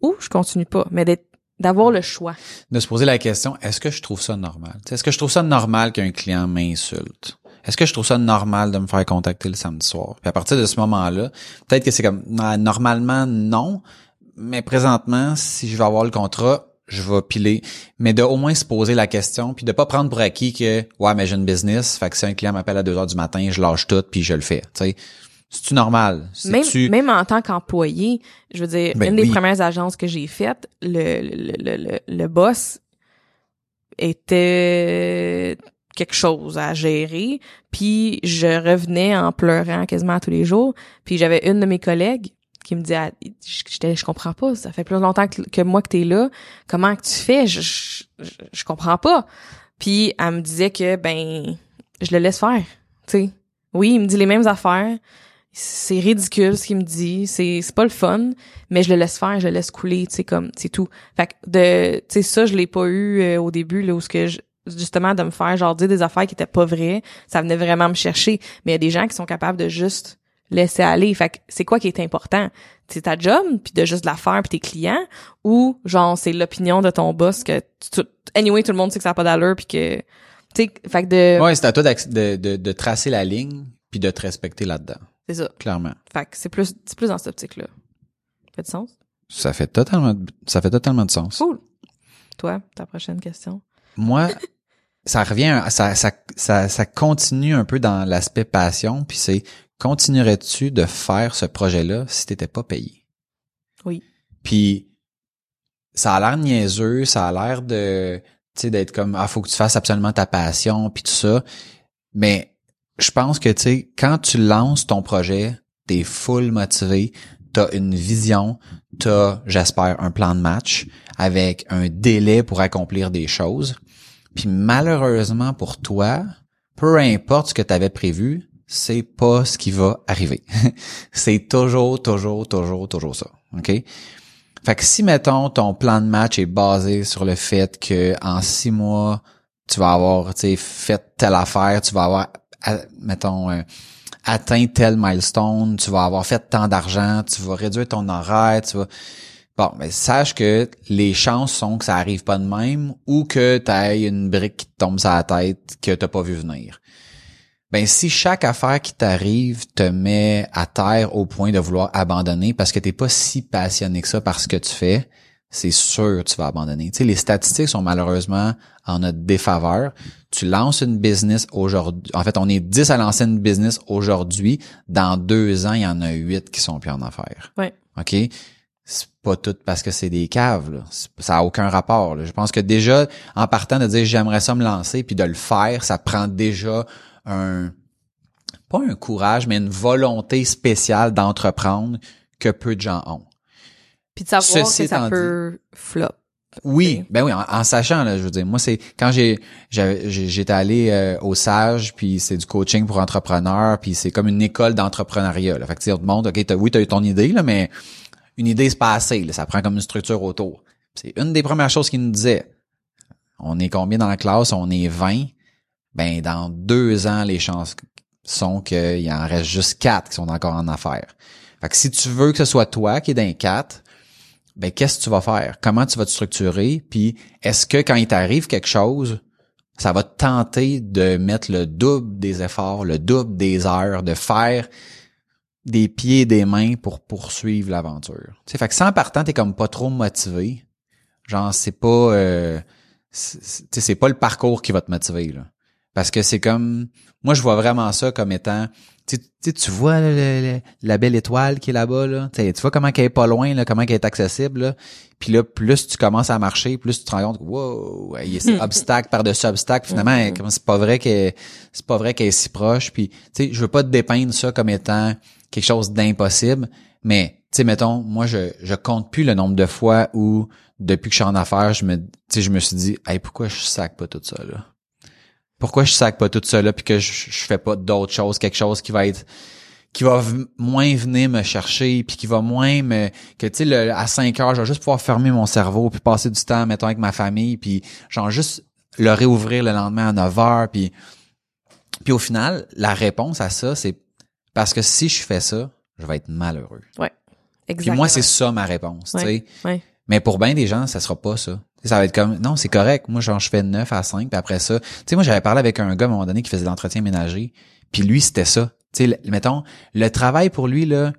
ou je continue pas. Mais d'être d'avoir le choix. De se poser la question est-ce que je trouve ça normal? Est-ce que je trouve ça normal qu'un client m'insulte? Est-ce que je trouve ça normal de me faire contacter le samedi soir? Puis à partir de ce moment-là peut-être que c'est comme normalement non mais présentement si je vais avoir le contrat je vais piler, mais de au moins se poser la question, puis de pas prendre pour acquis que ouais mais j'ai une business, fait que si un client m'appelle à 2 heures du matin, je lâche tout puis je le fais. C'est-tu normal? Même, même en tant qu'employé, je veux dire, ben une des premières agences que j'ai faites, le, le, le, le, boss était quelque chose à gérer, puis je revenais en pleurant quasiment tous les jours, puis j'avais une de mes collègues qui me dit ah, je, je, comprends pas ça fait plus longtemps que, que moi que t'es là comment que tu fais? Je, je, je, je comprends pas. Puis elle me disait que ben je le laisse faire tu sais. Oui il me dit les mêmes affaires c'est ridicule ce qu'il me dit. C'est c'est pas le fun mais je le laisse faire je le laisse couler tu comme c'est tout. Fait que de tu sais ça je l'ai pas eu euh, au début là où ce que je, justement de me faire genre dire des affaires qui étaient pas vraies ça venait vraiment me chercher. Mais il y a des gens qui sont capables de juste laisser aller. Fait que c'est quoi qui est important? C'est ta job puis de juste la faire puis tes clients ou genre c'est l'opinion de ton boss que tu, anyway tout le monde sait que ça a pas d'allure puis que tu sais fait que de Ouais, c'est à toi de, de, de tracer la ligne puis de te respecter là-dedans. c'est ça Clairement. fait que c'est plus c'est plus dans cette optique là fait du sens? Ça fait totalement de- ça fait totalement de sens. cool toi ta prochaine question? Moi, ça revient, ça, ça, ça, ça continue un peu dans l'aspect passion, puis c'est continuerais-tu de faire ce projet-là si t'étais pas payé? Oui. Puis ça a l'air niaiseux, ça a l'air de, tu sais, d'être comme ah faut que tu fasses absolument ta passion puis tout ça, mais je pense que tu sais quand tu lances ton projet, t'es full motivé, t'as une vision, t'as j'espère un plan de match avec un délai pour accomplir des choses. Puis malheureusement pour toi, peu importe ce que tu avais prévu, c'est pas ce qui va arriver. c'est toujours, toujours, toujours, toujours ça. OK? Fait que si, mettons, ton plan de match est basé sur le fait que en six mois, tu vas avoir, tu sais, fait telle affaire, tu vas avoir, mettons, euh, atteint tel milestone, tu vas avoir fait tant d'argent, tu vas réduire ton horaire, tu vas... Bon, mais sache que les chances sont que ça arrive pas de même ou que tu aies une brique qui te tombe sur la tête que t'as pas vu venir. Ben si chaque affaire qui t'arrive te met à terre au point de vouloir abandonner parce que t'es pas si passionné que ça par ce que tu fais, c'est sûr que tu vas abandonner. Tu sais, les statistiques sont malheureusement en notre défaveur. Tu lances une business aujourd'hui. En fait, on est 10 à lancer une business aujourd'hui. Dans deux ans, il y en a huit qui sont plus en affaires. Ouais. OK? C'est pas tout parce que c'est des caves, là. Ça a aucun rapport, là. Je pense que déjà, en partant de dire j'aimerais ça me lancer puis de le faire, ça prend déjà un, pas un courage, mais une volonté spéciale d'entreprendre que peu de gens ont. puis de savoir Ceci que ça peut flop Oui, ben oui, en, en sachant là, je veux dire, moi c'est quand j'ai j'étais allé euh, au Sage, puis c'est du coaching pour entrepreneurs, puis c'est comme une école d'entrepreneuriat. Là. Fait que tu sais, on te montre, ok, t'as, oui, t'as eu ton idée là, mais une idée c'est pas assez, là, ça prend comme une structure autour. C'est une des premières choses qu'il nous disait. On est combien dans la classe? On est 20. Ben dans deux ans, les chances sont qu'il y en reste juste quatre qui sont encore en affaires. Fait que si tu veux que ce soit toi qui est dans quatre, ben qu'est-ce que tu vas faire? Comment tu vas te structurer? Puis est-ce que quand il t'arrive quelque chose, ça va te tenter de mettre le double des efforts, le double des heures, de faire des pieds et des mains pour poursuivre l'aventure? Tu sais, fait que sans partant, t'es comme pas trop motivé. Genre, c'est pas euh, c'est- pas le parcours qui va te motiver, là. Parce que c'est comme moi je vois vraiment ça comme étant tu sais, tu vois le- le- la belle étoile qui est là-bas là, tu vois comment qu'elle est pas loin là, comment qu'elle est accessible là. Puis là plus tu commences à marcher, plus tu te rends compte wow, il y a ces obstacles par-dessus obstacles, finalement comme c'est pas vrai qu'elle c'est pas vrai qu'elle est si proche. Puis tu sais, je veux pas te dépeindre ça comme étant quelque chose d'impossible, mais tu sais mettons moi je je compte plus le nombre de fois où depuis que je suis en affaires, je me tu sais je me suis dit "Hey, pourquoi je sac pas tout ça là? Pourquoi je sac pas tout ça là puis que je, je fais pas d'autres choses quelque chose qui va être qui va moins venir me chercher puis qui va moins me que tu sais le- à 5 heures je vais juste pouvoir fermer mon cerveau puis passer du temps mettons avec ma famille puis genre juste le réouvrir le lendemain à 9 heures puis puis au final la réponse à ça c'est parce que si je fais ça je vais être malheureux. Ouais. Puis exactement. moi c'est ça ma réponse tu sais. ouais. Mais pour bien des gens, ça sera pas ça. Ça va être comme, non, c'est correct. Moi, genre, je fais 9 à 5, puis après ça. Tu sais, moi, j'avais parlé avec un gars à un moment donné qui faisait de l'entretien ménager, puis lui, c'était ça. Tu sais, mettons, le travail pour lui, là,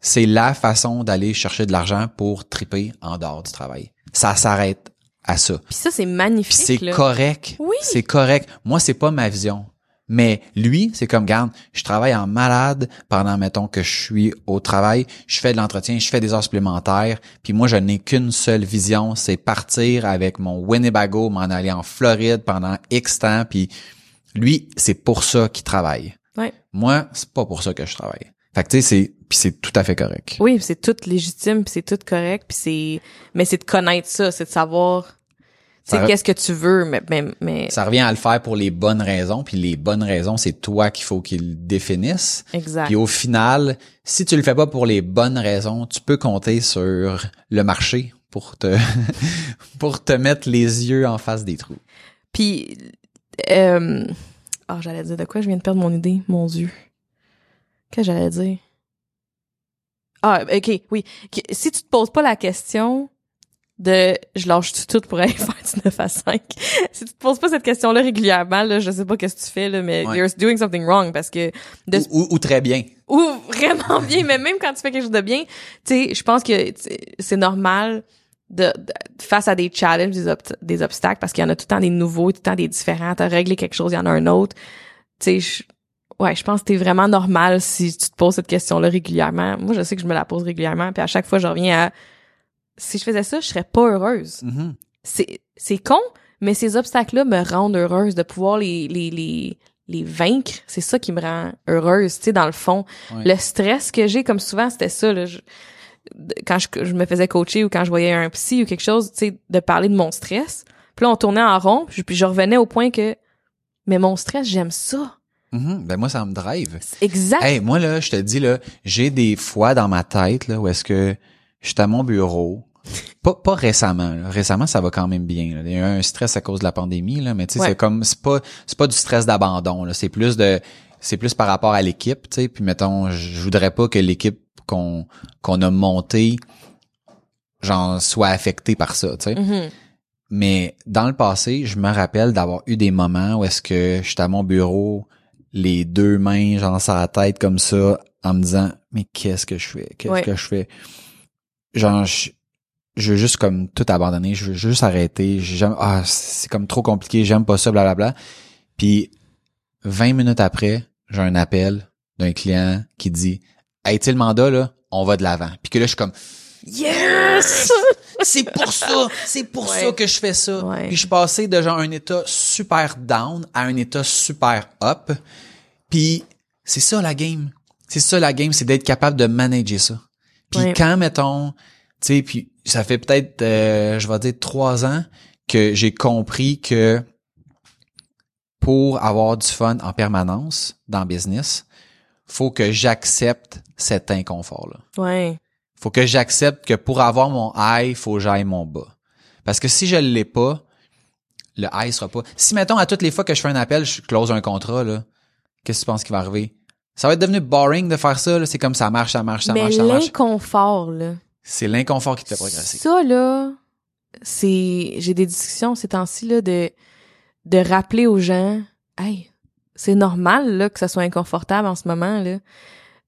c'est la façon d'aller chercher de l'argent pour triper en dehors du travail. Ça s'arrête à ça. puis ça c'est magnifique c'est correct. Oui. C'est correct. Moi, c'est pas ma vision. Mais lui, c'est comme, garde, je travaille en malade pendant, mettons, que je suis au travail, je fais de l'entretien, je fais des heures supplémentaires, puis moi, je n'ai qu'une seule vision, c'est partir avec mon Winnebago, m'en aller en Floride pendant X temps, puis lui, c'est pour ça qu'il travaille. Ouais. Moi, c'est pas pour ça que je travaille. Fait que tu sais, c'est puis c'est tout à fait correct. Oui, c'est tout légitime, puis c'est tout correct, puis c'est mais c'est de connaître ça, c'est de savoir C'est qu'est-ce que tu veux mais mais, mais Ça revient à le faire pour les bonnes raisons, puis les bonnes raisons, c'est toi qu'il faut qu'ils définissent. exact. Puis au final, si tu le fais pas pour les bonnes raisons, tu peux compter sur le marché pour te pour te mettre les yeux en face des trous. Puis euh oh, j'allais dire de quoi? Je viens de perdre mon idée, mon dieu. Qu'est-ce que j'allais dire? Ah, OK, oui. Si tu te poses pas la question de je lâche tout pour aller faire du 9 à 5. si tu te poses pas cette question-là régulièrement, là, je sais pas qu'est-ce que tu fais là, mais Ouais. you're doing something wrong parce que de Ou, ou- ou très bien. ou vraiment bien, mais même quand tu fais quelque chose de bien, tu sais, je pense que c'est normal de, de- face à des challenges, des, obst- des obstacles, parce qu'il y en a tout le temps des nouveaux, tout le temps des différents. T'as réglé quelque chose, il y en a un autre. Tu sais, je- ouais, je pense que t'es vraiment normal si tu te poses cette question-là régulièrement. Moi, je sais que je me la pose régulièrement, puis à chaque fois, je reviens à si je faisais ça, je serais pas heureuse Mhm. c'est c'est con, mais ces obstacles-là me rendent heureuse de pouvoir les les les les vaincre. C'est ça qui me rend heureuse, tu sais, dans le fond. Le stress que j'ai, comme souvent, c'était ça. Là, je- quand je, je me faisais coacher ou quand je voyais un psy ou quelque chose, tu sais, de parler de mon stress. Puis là, on tournait en rond, puis, puis je revenais au point que, mais mon stress, j'aime ça. Mhm. Ben moi, ça me drive. Exact. Hey, moi là, je te dis là, j'ai des fois dans ma tête là où est-ce que je suis à mon bureau. Pas, pas récemment. là. Récemment, ça va quand même bien. là. Il y a eu un stress à cause de la pandémie, là, mais tu sais, Ouais. c'est comme c'est pas c'est pas du stress d'abandon. là. C'est plus de c'est plus par rapport à l'équipe, tu sais. Puis mettons, je voudrais pas que l'équipe qu'on qu'on a montée genre soit affectée par ça, tu sais. Mhm. Mais dans le passé, je me rappelle d'avoir eu des moments où est-ce que j'étais à mon bureau, les deux mains genre sur la tête comme ça, en me disant mais qu'est-ce que je fais, qu'est-ce Ouais. que je fais, genre je, je veux juste comme tout abandonner, je veux juste arrêter, j'ai jamais ah c'est comme trop compliqué, j'aime pas ça, blablabla. Puis 20 minutes après, j'ai un appel d'un client qui dit hey tu le mandat là, on va de l'avant. Puis que là je suis comme Yes! c'est pour ça, c'est pour Ouais. ça que je fais ça. Ouais. Puis je suis passé de genre un état super down à un état super up. Puis c'est ça la game. C'est ça la game, c'est d'être capable de manager ça. Puis Ouais. quand mettons, tu sais, puis ça fait peut-être, euh, je vais dire trois ans que j'ai compris que pour avoir du fun en permanence dans le business, faut que j'accepte cet inconfort-là Ouais. faut que j'accepte que pour avoir mon high, faut que j'aille mon bas. Parce que si je l'ai pas, le high sera pas. Si mettons à toutes les fois que je fais un appel, je close un contrat là, qu'est-ce que tu penses qui va arriver? Ça va être devenu boring de faire ça là, c'est comme ça marche, ça marche, ça mais marche, ça marche. l'inconfort, là. C'est l'inconfort qui te fait progresser. Ça, là, c'est, j'ai des discussions ces temps-ci, là, de, de rappeler aux gens, hey, c'est normal, là, que ça soit inconfortable en ce moment, là.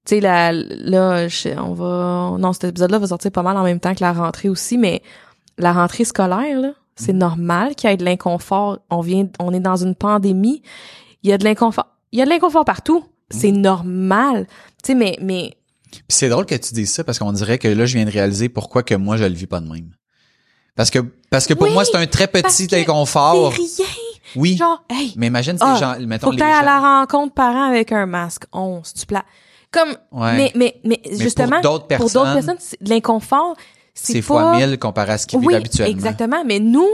Tu sais, là, là, je- on va, non, cet épisode-là va sortir pas mal en même temps que la rentrée aussi, mais la rentrée scolaire, là, c'est normal qu'il y ait de l'inconfort. On vient, on est dans une pandémie. Il y a de l'inconfort. Il y a de l'inconfort partout. C'est normal. Tu sais, mais, mais, c'est drôle que tu dises ça parce qu'on dirait que là je viens de réaliser pourquoi que moi je le vis pas de même. Parce que parce que pour Oui, moi c'est un très petit inconfort. c'est rien. Oui. Genre, hey, Mais imagine si Ah, gens mettons faut que les gens à la rencontre parents avec un masque. On, tu plat. Comme, Ouais. mais, mais, mais, justement, pour d'autres pour d'autres personnes, personnes, l'inconfort, c'est fois mille comparé à ce qu'ils oui, vivent habituellement. exactement. Mais nous,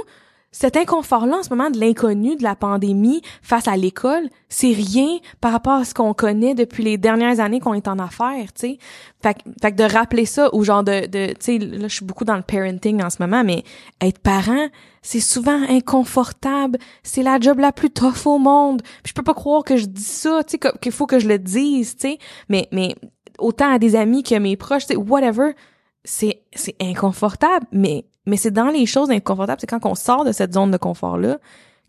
cet inconfort-là, en ce moment, de l'inconnu, de la pandémie, face à l'école, c'est rien par rapport à ce qu'on connaît depuis les dernières années qu'on est en affaires, tu sais. Fait, fait que de rappeler ça, ou genre de, de tu sais, là, je suis beaucoup dans le parenting en ce moment, mais être parent, c'est souvent inconfortable. C'est la job la plus tough au monde. Puis je peux pas croire que je dis ça, tu sais, qu'il faut que je le dise, tu sais. Mais, mais autant à des amis que mes proches, tu sais, whatever, c'est c'est inconfortable mais mais c'est dans les choses inconfortables c'est quand on sort de cette zone de confort là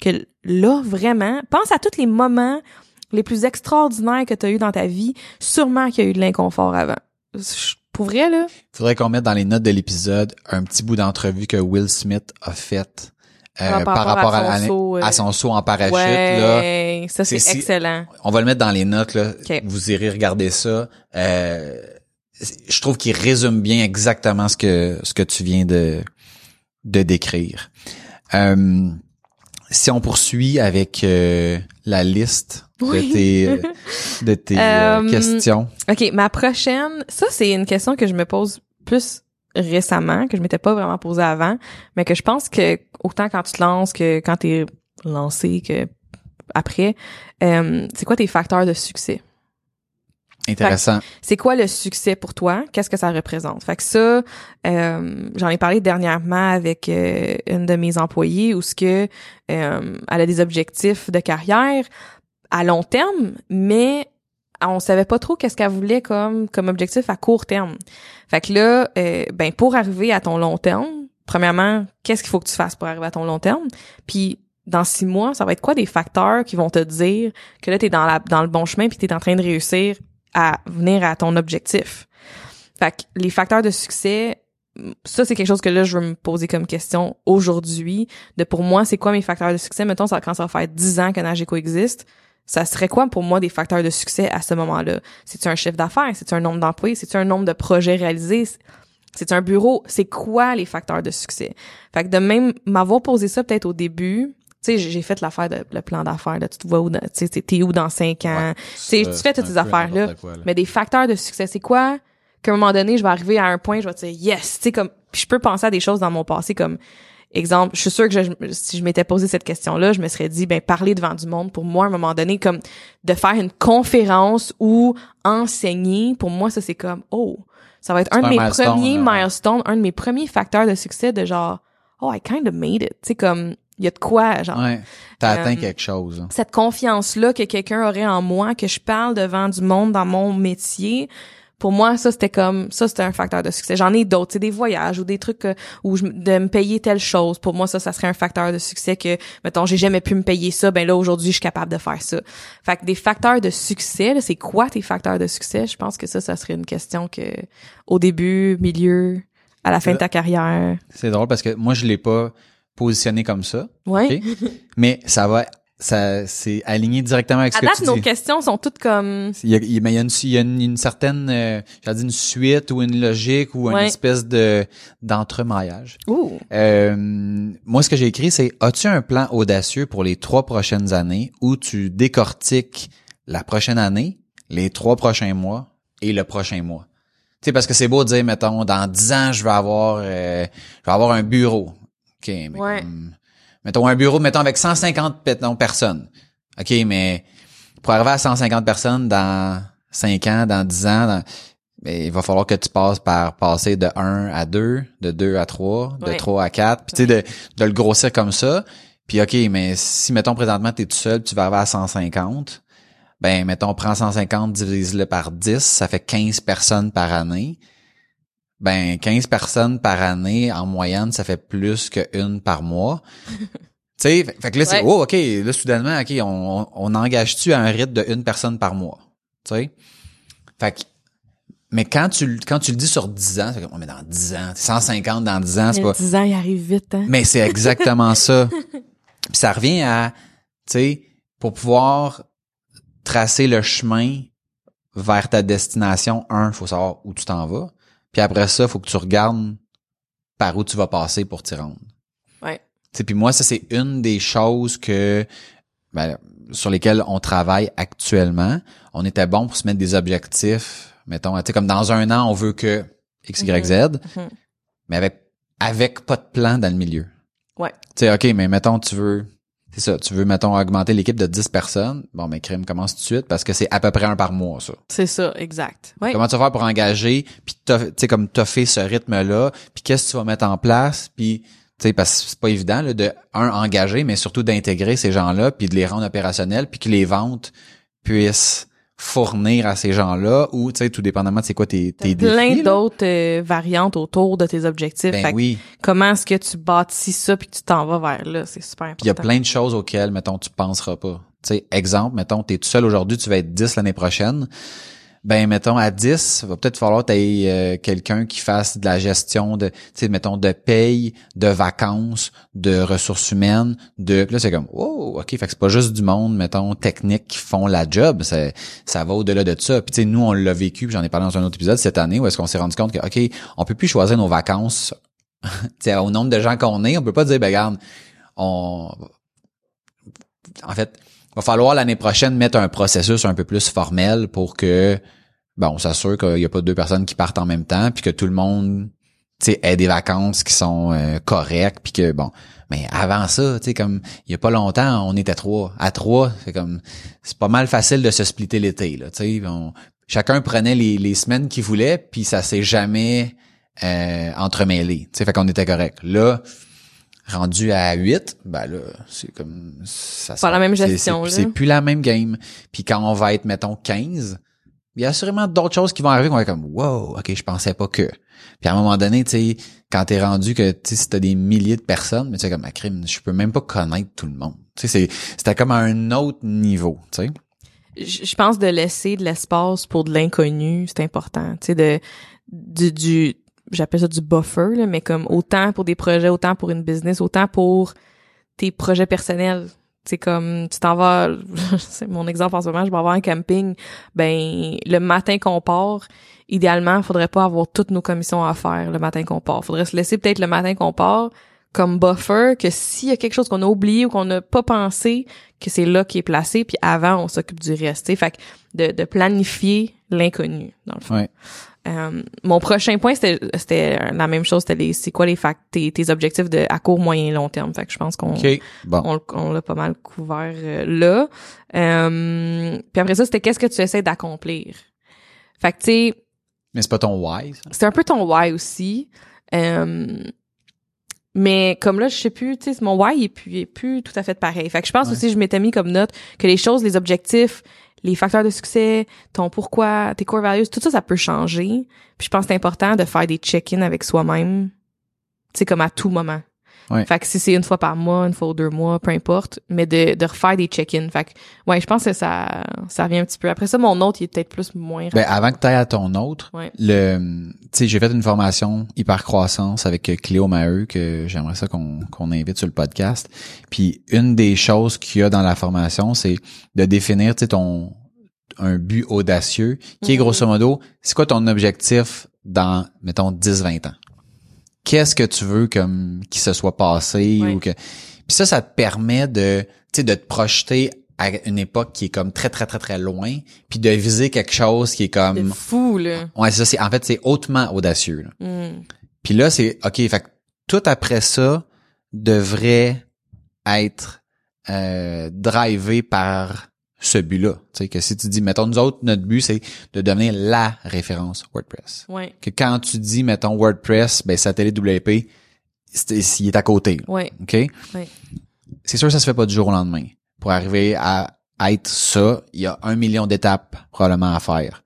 que là vraiment pense à tous les moments les plus extraordinaires que tu as eu dans ta vie sûrement qu'il y a eu de l'inconfort avant Je- pour vrai là Faudrait qu'on mette dans les notes de l'épisode un petit bout d'entrevue que Will Smith a fait euh, par, rapport à, son saut, euh, à son saut en parachute. Là. ça c'est si- excellent On va le mettre dans les notes. Là. Vous irez regarder ça. Euh, je trouve qu'il résume bien exactement ce que ce que tu viens de de décrire. Euh, si on poursuit avec euh, la liste Oui. de tes, euh, de tes euh, questions. OK, ma prochaine, ça c'est une question que je me pose plus récemment, que je m'étais pas vraiment posée avant, mais que je pense que autant quand tu te lances que quand t'es lancé que après, euh, c'est quoi tes facteurs de succès? Intéressant. C'est quoi le succès pour toi? Qu'est-ce que ça représente? Fait que ça, euh, j'en ai parlé dernièrement avec euh, une de mes employées où ce que euh, elle a des objectifs de carrière à long terme, mais on savait pas trop qu'est-ce qu'elle voulait comme comme objectif à court terme. Fait que là, euh, ben pour arriver à ton long terme, premièrement, qu'est-ce qu'il faut que tu fasses pour arriver à ton long terme? Puis dans six mois, ça va être quoi des facteurs qui vont te dire que là, tu es dans, la, dans le bon chemin puis tu es en train de réussir à venir à ton objectif. Fait que les facteurs de succès, ça, c'est quelque chose que là, je veux me poser comme question aujourd'hui. De pour moi, c'est quoi mes facteurs de succès? Mettons, ça, quand ça va faire 10 ans que Nageco existe, ça serait quoi pour moi des facteurs de succès à ce moment-là? C'est-tu un chiffre d'affaires? C'est-tu un nombre d'employés? C'est-tu un nombre de projets réalisés? C'est un bureau? C'est quoi les facteurs de succès? Fait que de même m'avoir posé ça peut-être au début, tu sais, j'ai fait l'affaire de le plan d'affaires, là, tu te vois où, tu sais, t'es où dans cinq ans, tu fais toutes ces affaires-là, mais des facteurs de succès, c'est quoi? Qu'à un moment donné, je vais arriver à un point, je vais te dire yes, tu sais comme puis je peux penser à des choses dans mon passé comme exemple, je suis sûre que je- si je m'étais posé cette question-là, je me serais dit ben parler devant du monde pour moi à un moment donné comme de faire une conférence ou enseigner, pour moi ça c'est comme oh, ça va être un de mes milestone, premiers là. milestones, un de mes premiers facteurs de succès de genre oh I kind of made it, tu sais comme il y a de quoi genre Ouais. T'as atteint Euh, quelque chose. hein. cette confiance-là que quelqu'un aurait en moi, que je parle devant du monde dans mon métier, pour moi, ça, c'était comme, ça, c'était un facteur de succès. J'en ai d'autres, c'est des voyages ou des trucs euh, où je, de me payer telle chose. Pour moi, ça, ça serait un facteur de succès que, mettons, j'ai jamais pu me payer ça, ben là, aujourd'hui, je suis capable de faire ça. Fait que des facteurs de succès, c'est quoi tes facteurs de succès? Je pense que ça, ça serait une question que, au début, milieu, à la fin de ta carrière. C'est drôle parce que moi, je l'ai pas positionné comme ça. Ouais. OK? Mais ça va, ça, c'est aligné directement avec ce À que date, tu nos questions sont toutes comme, Il y a, il- mais il y a une, il y a une, une certaine, euh, j'allais dire une suite ou une logique ou une espèce de d'entremaillage. Euh, moi, ce que j'ai écrit, c'est as-tu un plan audacieux pour les trois prochaines années où tu décortiques la prochaine année, les trois prochains mois et le prochain mois? Tu sais, parce que c'est beau de dire, mettons, dans dix ans, je vais avoir, euh, je vais avoir un bureau. OK, mais Ouais. comme- mettons un bureau, mettons avec 150 mettons, personnes. OK, mais pour arriver à 150 personnes dans 5 ans, dans 10 ans, dans- ben, il va falloir que tu passes par passer de 1 à 2, de 2 à 3, de Ouais. 3 à 4, puis tu sais, de, de le grossir comme ça. Puis OK, mais si, mettons, présentement, tu es tout seul, tu vas arriver à 150, ben, mettons, prends 150, divise-le par 10, ça fait 15 personnes par année. Ben, 15 personnes par année, en moyenne, ça fait plus qu'une par mois. tu sais, fait, fait que là, c'est, Ouais. oh, OK, là, soudainement, OK, on, on engage-tu à un rythme de une personne par mois? Tu sais? Fait que, mais quand tu, quand tu le dis sur 10 ans, c'est comme, oh, mais dans 10 ans, 150 dans 10 ans, c'est pas, 10 ans, il arrive vite, hein? mais c'est exactement ça. Puis ça revient à, tu sais, pour pouvoir tracer le chemin vers ta destination, un, faut savoir où tu t'en vas. Puis après ça, faut que tu regardes par où tu vas passer pour t'y rendre. Ouais. Puis moi, ça, c'est une des choses que ben, sur lesquelles on travaille actuellement. On était bon pour se mettre des objectifs. Mettons, tu sais, comme dans un an, on veut que X, Y, Z, Mhm. mais avec, avec pas de plan dans le milieu. Ouais. Tu sais, OK, mais mettons, tu veux, c'est ça, tu veux, mettons, augmenter l'équipe de 10 personnes? Bon, mais crime commence tout de suite parce que c'est à peu près un par mois, ça. C'est ça, exact. Ouais. Comment tu vas faire pour engager, puis tu sais, comme fait ce rythme-là, puis qu'est-ce que tu vas mettre en place, puis tu sais, parce que c'est pas évident, là, de, un, engager, mais surtout d'intégrer ces gens-là, puis de les rendre opérationnels, puis que les ventes puissent fournir à ces gens-là, ou, tu sais, tout dépendamment de c'est quoi tes, tes plein défis. là. d'autres euh, variantes autour de tes objectifs. Ben Fait que oui. Comment est-ce que tu bâtis ça puis tu t'en vas vers là, c'est super important. Il y a plein de choses auxquelles, mettons, tu penseras pas. Tu sais, exemple, mettons, t'es tout seul aujourd'hui, tu vas être 10 l'année prochaine. Ben, mettons, à 10, va peut-être falloir que euh, quelqu'un qui fasse de la gestion de, tu sais, mettons, de paye, de vacances, de ressources humaines, de, là, c'est comme, oh, OK, fait que c'est pas juste du monde, mettons, technique qui font la job, ça, ça va au-delà de ça. Puis, tu sais, nous, on l'a vécu, j'en ai parlé dans un autre épisode cette année, où est-ce qu'on s'est rendu compte que, OK, on peut plus choisir nos vacances, au nombre de gens qu'on est, on peut pas dire, ben, regarde, on, en fait, va falloir l'année prochaine mettre un processus un peu plus formel pour que bon, on s'assure qu'il y a pas deux personnes qui partent en même temps puis que tout le monde ait des vacances qui sont euh, correctes puis que bon mais avant ça tu sais comme il y a pas longtemps on était trois. À trois c'est comme c'est pas mal facile de se splitter l'été là on- chacun prenait les, les semaines qu'il voulait puis ça s'est jamais euh, entremêlé tu sais fait qu'on était correct. Là rendu à 8, ben là, c'est comme ça Pas la même gestion, c'est- là. C'est plus la même game. Puis quand on va être mettons 15, il y a sûrement d'autres choses qui vont arriver qu'on va être comme wow, OK, je pensais pas que. Puis à un moment donné, tu sais, quand t'es rendu que tu sais si t'as des milliers de personnes, mais tu sais comme à crime, je peux même pas connaître tout le monde. Tu sais c'est c'était comme à un autre niveau, tu sais. je je pense de laisser de l'espace pour de l'inconnu, c'est important. Tu sais, de, du, du j'appelle ça du buffer, là, mais comme autant pour des projets, autant pour une business, autant pour tes projets personnels. C'est comme tu t'en vas, c'est mon exemple en ce moment, je vais avoir un camping. Ben le matin qu'on part, idéalement, faudrait pas avoir toutes nos commissions à faire le matin qu'on part. Faudrait se laisser peut-être le matin qu'on part comme buffer que s'il y a quelque chose qu'on a oublié ou qu'on n'a pas pensé, que c'est là qui est placé, puis avant on s'occupe du reste. tu sais. Fait que de, de planifier l'inconnu dans le fond. Ouais. Euh, mon prochain point, c'était la même chose. C'était les, c'est quoi les fac- tes, tes objectifs de à court, moyen et long terme? Fait que je pense qu'on. Bon. on, on l'a pas mal couvert euh, là. Euh, puis après ça, c'était qu'est-ce que tu essaies d'accomplir? Fait que tu sais, Mais c'est pas ton why. ça? c'est un peu ton why aussi. Mais comme là, je sais plus, tu sais, mon why est plus, est plus tout à fait pareil. Fait que je pense Ouais. aussi, je m'étais mis comme note que les choses, les objectifs, les facteurs de succès, ton pourquoi, tes core values, tout ça, ça peut changer. Puis je pense que c'est important de faire des check-in avec soi-même, sais, comme à tout moment. Ouais. Fait que si c'est une fois par mois, une fois ou deux mois, peu importe, mais de, de refaire des check-in. Fait que, ouais, je pense que ça, ça revient un petit peu. Après ça, mon autre, il est peut-être plus moins Ben avant que tu ailles à ton autre, Ouais. le tu sais j'ai fait une formation hyper croissance avec Cléo Maheu que j'aimerais ça qu'on qu'on invite sur le podcast. Puis une des choses qu'il y a dans la formation, c'est de définir tu sais ton un but audacieux qui est Mhm. grosso modo, c'est quoi ton objectif dans mettons 10 20 ans? Qu'est-ce que tu veux comme qui se soit passé ou que puis ça ça te permet de tu sais de te projeter à une époque qui est comme très très très très loin puis de viser quelque chose qui est comme fou, là. Ouais, ça, c'est en fait c'est hautement audacieux. là. Mm. Puis là c'est OK, fait que tout après ça devrait être euh, drivé par ce but-là. Tu sais que si tu dis mettons nous autres notre but c'est de devenir la référence WordPress. Ouais, Que quand tu dis mettons WordPress, ben satellite WP, s'il est à côté. ouais, OK? Ouais. C'est sûr que ça se fait pas du jour au lendemain. Pour arriver à être ça, il y a un million d'étapes probablement à faire.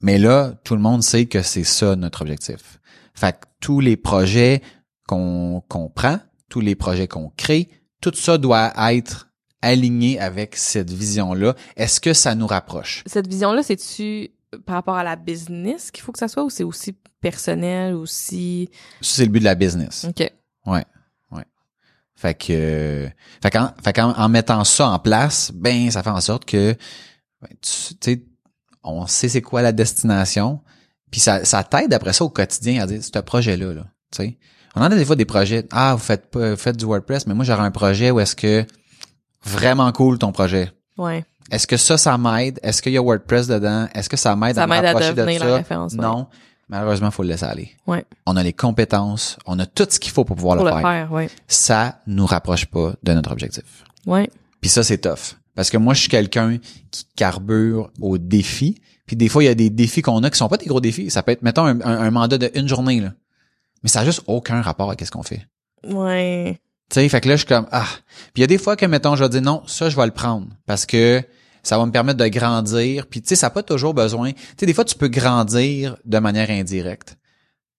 Mais là, tout le monde sait que c'est ça notre objectif. Fait que tous les projets qu'on qu'on prend, tous les projets qu'on crée, tout ça doit être aligné avec cette vision-là. Est-ce que ça nous rapproche? Cette vision-là, c'est-tu par rapport à la business qu'il faut que ça soit ou c'est aussi personnel, aussi... Ça, c'est le but de la business. OK. Ouais. Ouais. Fait que, euh, fait qu'en, fait qu'en en mettant ça en place, ben, ça fait en sorte que, ben, tu sais, on sait c'est quoi la destination, puis ça, ça t'aide après ça au quotidien à dire, ce projet-là, là, tu sais. On en a des fois des projets, ah, vous faites pas, vous faites du WordPress, mais moi, j'aurais un projet où est-ce que, vraiment cool ton projet. Ouais. Est-ce que ça, ça m'aide? Est-ce qu'il y a WordPress dedans? Est-ce que ça m'aide à me m'aide à rapprocher de devenir ça? la référence, ouais. Non. Malheureusement, faut le laisser aller. Ouais. On a les compétences, on a tout ce qu'il faut pour pouvoir Pour le le faire faire, ouais. ça nous rapproche pas de notre objectif. Ouais. Puis ça, c'est tough. Parce que moi, je suis quelqu'un qui carbure aux défis. Puis des fois, il y a des défis qu'on a qui sont pas des gros défis. Ça peut être, mettons, un, un- un mandat de une journée, là. Mais ça a juste aucun rapport avec ce qu'on fait. Ouais. Tu sais, fait que là, je suis comme, ah. Puis il y a des fois que, mettons, je vais non, ça, je vais le prendre. Parce que ça va me permettre de grandir. Puis tu ça n'a pas toujours besoin. Tu des fois, tu peux grandir de manière indirecte.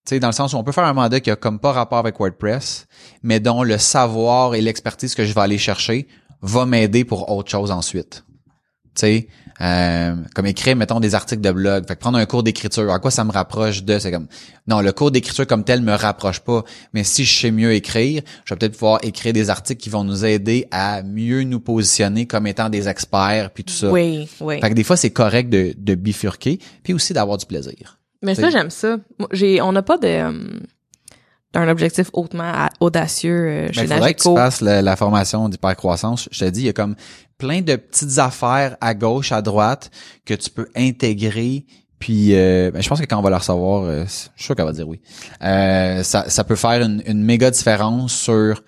Tu dans le sens où on peut faire un mandat qui a comme pas rapport avec WordPress, mais dont le savoir et l'expertise que je vais aller chercher va m'aider pour autre chose ensuite. Tu euh, comme écrire, mettons, des articles de blog. Fait que prendre un cours d'écriture, à quoi ça me rapproche de, c'est comme, non, le cours d'écriture comme tel me rapproche pas. Mais si je sais mieux écrire, je vais peut-être pouvoir écrire des articles qui vont nous aider à mieux nous positionner comme étant des experts, puis tout ça. Oui, oui. Fait que des fois, c'est correct de, de bifurquer, puis aussi d'avoir du plaisir. Mais ça, j'aime ça. J'ai, on n'a pas de, euh, t'as un objectif hautement audacieux euh, Mais chez il faudrait que tu Nageco. fasses la, la formation d'hypercroissance. Je te dis, il y a comme plein de petites affaires à gauche, à droite que tu peux intégrer. Puis, euh, ben, je pense que quand on va la recevoir, euh, je suis sûr qu'elle va dire oui. Euh, ça, ça peut faire une, une méga différence sur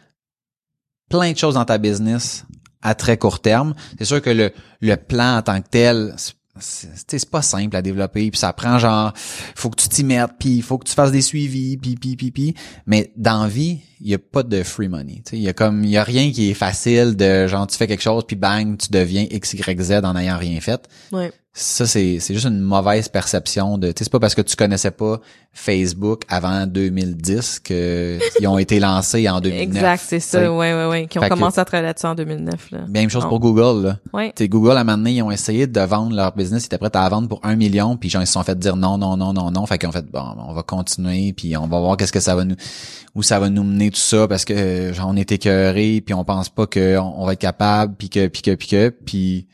plein de choses dans ta business à très court terme. C'est sûr que le, le plan en tant que tel, c'est- c'est pas simple à développer puis ça prend genre faut que tu t'y mettes puis il faut que tu fasses des suivis puis puis puis puis. Mais dans vie il y a pas de free money tu il y a comme y a rien qui est facile de genre tu fais quelque chose puis bang tu deviens x y z en n'ayant rien fait. Ouais. Ça c'est c'est juste une mauvaise perception de c'est pas parce que tu connaissais pas Facebook avant 2010 que ils ont été lancés en 2009 Exact, c'est ça, ouais, ouais, ouais. Qui ont Fait que- commencé à travailler là-dessus en 2009, là. même chose pour Google là Ouais. tu sais, Google, à un moment donné, ils ont essayé de vendre leur business, ils étaient prêts à vendre pour un million, puis genre, ils se sont fait dire non, non, non, non, non. Fait qu'ils ont fait, bon, on va continuer, puis on va voir qu'est-ce que ça va nous, où ça va nous mener tout ça, parce que, genre, on est écœuré, puis on pense pas qu'on on va être capable, puis que, puis que, puis que, puis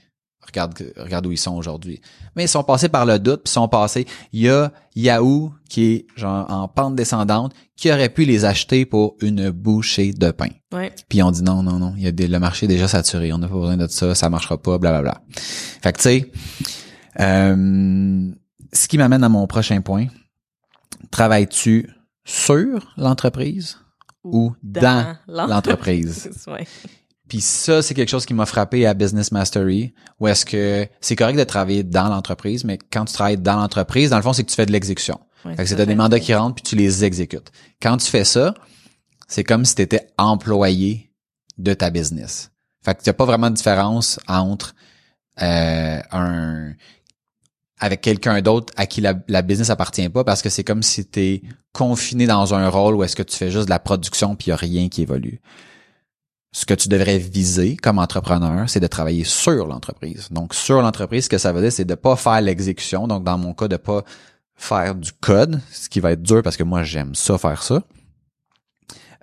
regarde, regarde où ils sont aujourd'hui. Mais ils sont passés par le doute, puis ils sont passés. Il y a Yahoo, qui est, genre, en pente descendante, qui aurait pu les acheter pour une bouchée de pain. Ouais. Puis on dit non, non, non, il y a des, le marché est déjà saturé, on n'a pas besoin de ça, ça marchera pas, blablabla. Fait que tu sais, euh, ce qui m'amène à mon prochain point, travailles-tu sur l'entreprise ou dans l'entreprise? ouais. Puis ça, c'est quelque chose qui m'a frappé à Business Mastery, où est-ce que c'est correct de travailler dans l'entreprise, mais quand tu travailles dans l'entreprise, dans le fond, c'est que tu fais de l'exécution. Ouais, c'est des mandats qui rentrent puis tu les exécutes. Quand tu fais ça, c'est comme si tu étais employé de ta business. Fait que y a pas vraiment de différence entre euh, un avec quelqu'un d'autre à qui la, la business appartient pas parce que c'est comme si tu es confiné dans un rôle où est-ce que tu fais juste de la production puis il y a rien qui évolue. Ce que tu devrais viser comme entrepreneur, c'est de travailler sur l'entreprise. Donc sur l'entreprise, ce que ça veut dire, c'est de pas faire l'exécution. Donc dans mon cas, de pas faire du code, ce qui va être dur parce que moi j'aime ça faire ça.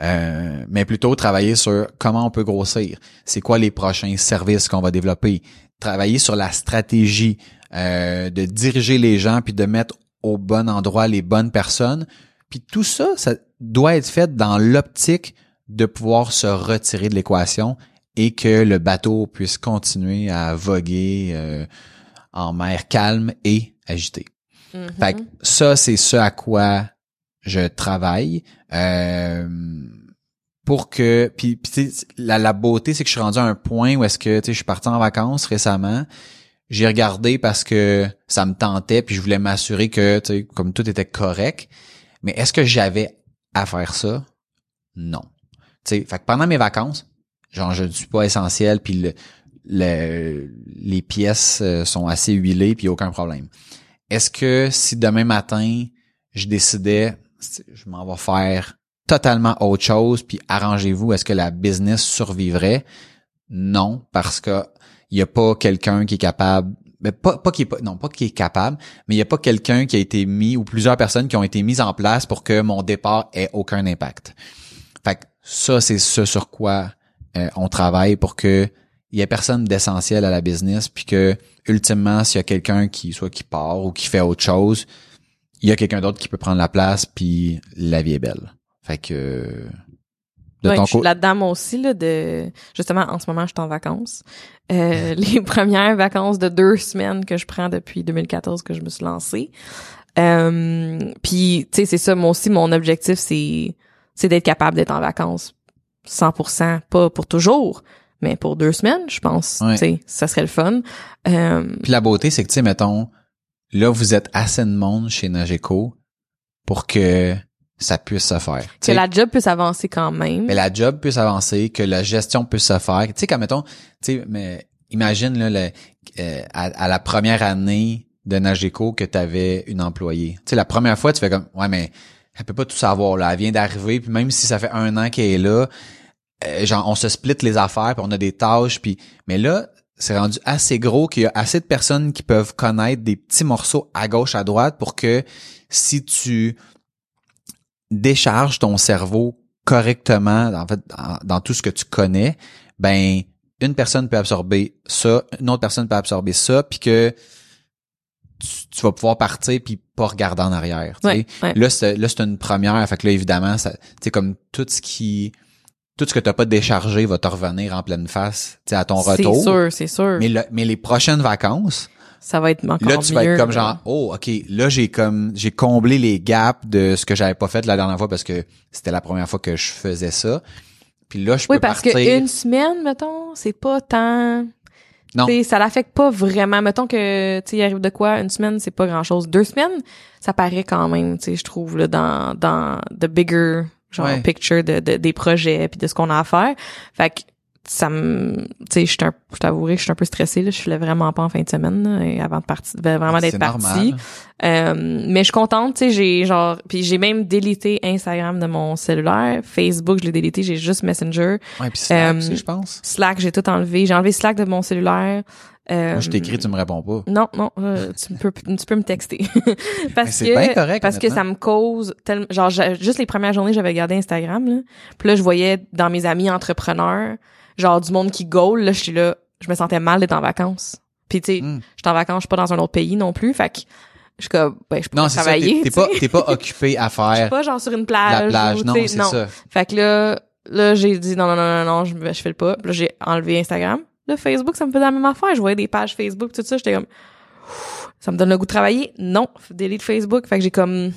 Euh, mais plutôt travailler sur comment on peut grossir, c'est quoi les prochains services qu'on va développer, travailler sur la stratégie, euh, de diriger les gens puis de mettre au bon endroit les bonnes personnes. Puis tout ça, ça doit être fait dans l'optique de pouvoir se retirer de l'équation et que le bateau puisse continuer à voguer euh, en mer calme et agitée. Mhm. Fait que ça, c'est ce à quoi je travaille. Euh, pour que puis, la, la beauté c'est que je suis rendu à un point où est-ce que tu sais je suis parti en vacances récemment j'ai regardé parce que ça me tentait puis je voulais m'assurer que tu sais comme tout était correct mais est-ce que j'avais à faire ça? Non tu sais fait que pendant mes vacances genre je ne suis pas essentiel puis le, le- les pièces euh, sont assez huilées puis aucun problème est-ce que si demain matin je décidais je m'en vais faire totalement autre chose, puis arrangez-vous, est-ce que la business survivrait? Non, parce que il y a pas quelqu'un qui est capable, mais pas, pas qui est pas, non, pas qui est capable, mais il y a pas quelqu'un qui a été mis ou plusieurs personnes qui ont été mises en place pour que mon départ ait aucun impact. Fait que ça, c'est ce sur quoi euh, on travaille pour que il y ait personne d'essentiel à la business, puis que ultimement, s'il y a quelqu'un qui soit qui part ou qui fait autre chose, il y a quelqu'un d'autre qui peut prendre la place, puis la vie est belle. Fait que de Ouais, ton je suis là-dedans moi aussi là de justement en ce moment je suis en vacances. Euh, les premières vacances de deux semaines que je prends depuis 2014 que je me suis lancée. Euh, puis tu sais c'est ça moi aussi mon objectif c'est c'est d'être capable d'être en vacances 100% pas pour toujours mais pour deux semaines je pense Ouais. tu sais ça serait le fun. Euh, puis la beauté, c'est que tu sais, mettons, là vous êtes assez de monde chez Nageco pour que ça puisse se faire. Que la job puisse avancer quand même. mais la job puisse avancer, que la gestion puisse se faire. Tu sais, quand mettons, tu sais, mais imagine là, le, euh, à, à la première année de Nageco que tu avais une employée. Tu sais, la première fois, tu fais comme, ouais, mais elle peut pas tout savoir là. Elle vient d'arriver, puis même si ça fait un an qu'elle est là, euh, genre on se split les affaires, puis on a des tâches, puis mais là c'est rendu assez gros qu'il y a assez de personnes qui peuvent connaître des petits morceaux à gauche à droite pour que si tu décharges ton cerveau correctement en fait dans, dans tout ce que tu connais, ben une personne peut absorber ça, une autre personne peut absorber ça, puis que tu, tu vas pouvoir partir puis pas regarder en arrière. Ouais, ouais. Là, c'est là, c'est une première. Fait que là, évidemment, ça, comme tout ce qui, tout ce que t'as pas déchargé va te revenir en pleine face, à ton retour. C'est sûr, c'est sûr. Mais, le- mais les prochaines vacances, ça va être encore là, tu vas être comme genre, oh, ok, là, j'ai comme, j'ai comblé les gaps de ce que j'avais pas fait la dernière fois parce que c'était la première fois que je faisais ça. Puis là, je Oui, peux parce partir. que une semaine, mettons, c'est pas tant. Non. T'sais, ça l'affecte pas vraiment. Mettons que, tu arrive de quoi, une semaine, c'est pas grand chose. Deux semaines, ça paraît quand même, tu je trouve, là, dans, dans the bigger, genre, Ouais. picture de, de- des projets puis de ce qu'on a à faire. Fait que, ça me, tu sais, je t'avouerai que je suis un peu stressée, là. Je suis vraiment pas en fin de semaine, là, et avant de partir, vraiment d'être partie. Euh, mais je suis contente, tu sais, j'ai genre puis j'ai même délité Instagram de mon cellulaire, Facebook, je l'ai délité, j'ai juste Messenger, Ouais, puis Slack Euh, aussi, je pense. Slack, j'ai tout enlevé, j'ai enlevé Slack de mon cellulaire. Euh, Moi, je t'écris, tu me réponds pas. non, non, euh, tu peux tu peux me texter. Parce que bien correct, parce que ça me cause tellement genre juste les premières journées, j'avais gardé Instagram là. Puis là je voyais dans mes amis entrepreneurs, genre du monde qui goal, là je suis là, je me sentais mal d'être en vacances. Puis tu sais, Hmm. je suis en vacances, je suis pas dans un autre pays non plus, fait que je suis comme ben je peux Non, c'est ça. travailler. T'es pas, t'es pas occupé à Je suis faire pas genre sur une plage. la plage. ou, Non, c'est ça. Fait que là, là, j'ai dit non, non, non, non, non, je, je fais le pas. Puis là, j'ai enlevé Instagram. Là, Facebook, ça me faisait la même affaire. Je voyais des pages Facebook, tout ça. J'étais comme, ça me donne le goût de travailler? Non, delete Facebook. Fait que j'ai comme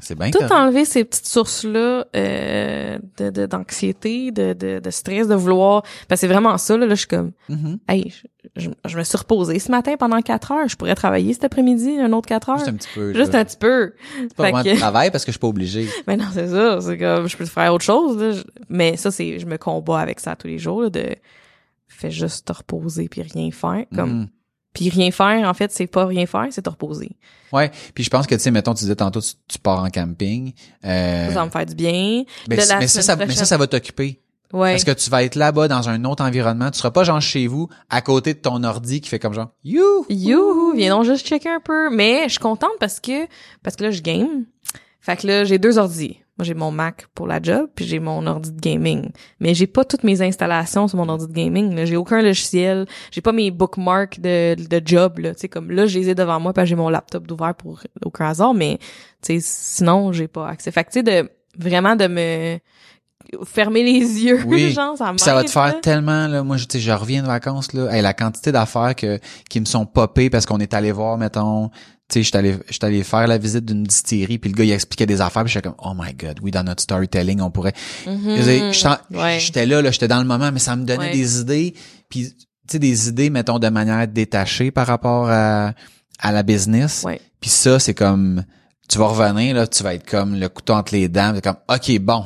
C'est bien tout correct. enlevé ces petites sources-là euh, de de- d'anxiété, de, de, de stress, de vouloir. Parce que c'est vraiment ça, là. Là, je suis comme, Mhm. hey, je, je, je me suis reposée ce matin pendant quatre heures. Je pourrais travailler cet après-midi, un autre quatre heures. Juste un petit peu. Juste là. un petit peu. C'est pas vraiment que- de travail parce que je suis pas obligé. mais non, c'est ça. C'est comme, je peux faire autre chose, là. Mais ça, c'est, je me combats avec ça tous les jours, là, de, fais juste te reposer puis rien faire. Comme, Mhm. Puis rien faire, en fait, c'est pas rien faire, c'est te reposer. Ouais. Puis je pense que, tu sais, mettons, tu disais tantôt, tu, tu pars en camping. Euh, Ça va me faire du bien. ben, la mais, ça, ça, mais ça, ça va t'occuper. Ouais. Parce que tu vas être là-bas dans un autre environnement. Tu seras pas genre chez vous, à côté de ton ordi qui fait comme genre, you! Youhou, viens donc juste checker un peu. Mais je suis contente parce que, parce que là, je game. Fait que là, j'ai deux ordis. Moi, j'ai mon Mac pour la job, puis j'ai mon ordi de gaming. Mais j'ai pas toutes mes installations sur mon ordi de gaming. J'ai aucun logiciel. J'ai pas mes bookmarks de, de job. Là. Tu sais, comme là, je les ai devant moi, parce j'ai mon laptop d'ouvert pour aucun hasard. Mais tu sais, sinon, j'ai pas accès. Fait que tu sais, de vraiment de me fermer les yeux, Oui. genre, ça ça va te faire là. tellement là, moi je je reviens de vacances là, Hey, la quantité d'affaires que qui me sont popées parce qu'on est allé voir mettons, tu sais, j'étais allé j'étais allé faire la visite d'une distillerie puis le gars il expliquait des affaires puis j'étais comme oh my god, oui dans notre storytelling on pourrait Mhm. Ouais. J'étais là, là, j'étais dans le moment, mais ça me donnait Ouais. des idées. Puis, tu sais, des idées, mettons, de manière détachée par rapport à, à la business. Ouais. Puis ça, c'est comme, tu vas revenir, là, tu vas être comme le couteau entre les dents. C'est comme, OK, bon,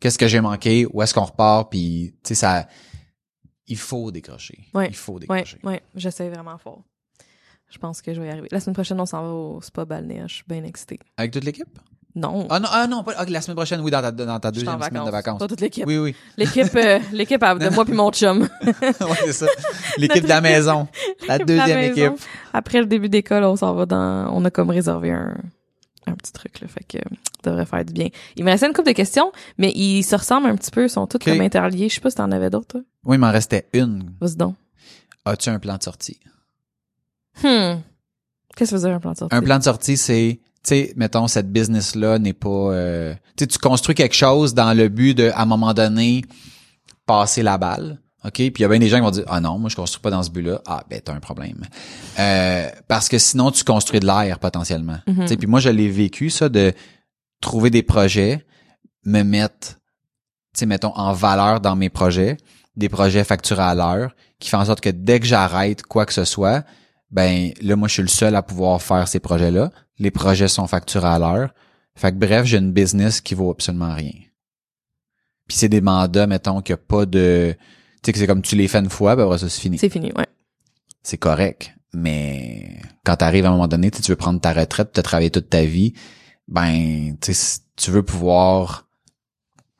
qu'est-ce que j'ai manqué? Où est-ce qu'on repart? Puis, tu sais, ça, il faut décrocher. Il faut Ouais, décrocher. ouais, j'essaie vraiment fort. Je pense que je vais y arriver. La semaine prochaine, on s'en va au spa balnéaire. Je suis bien excitée. Avec toute l'équipe? Non. Ah non, ah non, pas, ok, la semaine prochaine, oui, dans ta, dans deuxième semaine de vacances. Pas toute l'équipe. Oui, oui. L'équipe, euh, l'équipe de moi puis mon chum. ouais, c'est ça. L'équipe de la maison. La deuxième maison. équipe. Après le début d'école, on s'en va dans, on a comme réservé un, un petit truc, là. Fait que, ça devrait faire du bien. Il me restait une couple de questions, mais ils se ressemblent un petit peu, ils sont tous comme interliés. Je sais pas si t'en avais d'autres. Oui, il m'en restait une. Vas-y donc. As-tu un plan de sortie? Hmm. Qu'est-ce que ça veut dire un plan de sortie? Un plan de sortie, c'est, tu sais, mettons, cette business-là n'est pas... euh, tu sais, tu construis quelque chose dans le but de, à un moment donné, passer la balle. OK? Puis il y a bien des gens qui vont dire Ah non, moi je construis pas dans ce but-là. Ah ben t'as un problème. Euh, parce que sinon, tu construis de l'air potentiellement. Mhm. Tu sais, Puis moi, je l'ai vécu, ça, de trouver des projets, me mettre, tu sais, mettons, en valeur dans mes projets, des projets facturés à l'heure, qui fait en sorte que dès que j'arrête quoi que ce soit, ben là, moi, je suis le seul à pouvoir faire ces projets-là. Les projets sont facturés à l'heure. Fait que bref, j'ai une business qui vaut absolument rien. Puis c'est des mandats, mettons, qu'il n'y a pas de... Tu sais, que c'est comme tu les fais une fois, ben après ça, c'est fini. C'est fini, ouais. C'est correct. Mais quand tu arrives à un moment donné, tu veux prendre ta retraite, tu as travaillé toute ta vie, ben, tu sais, tu veux pouvoir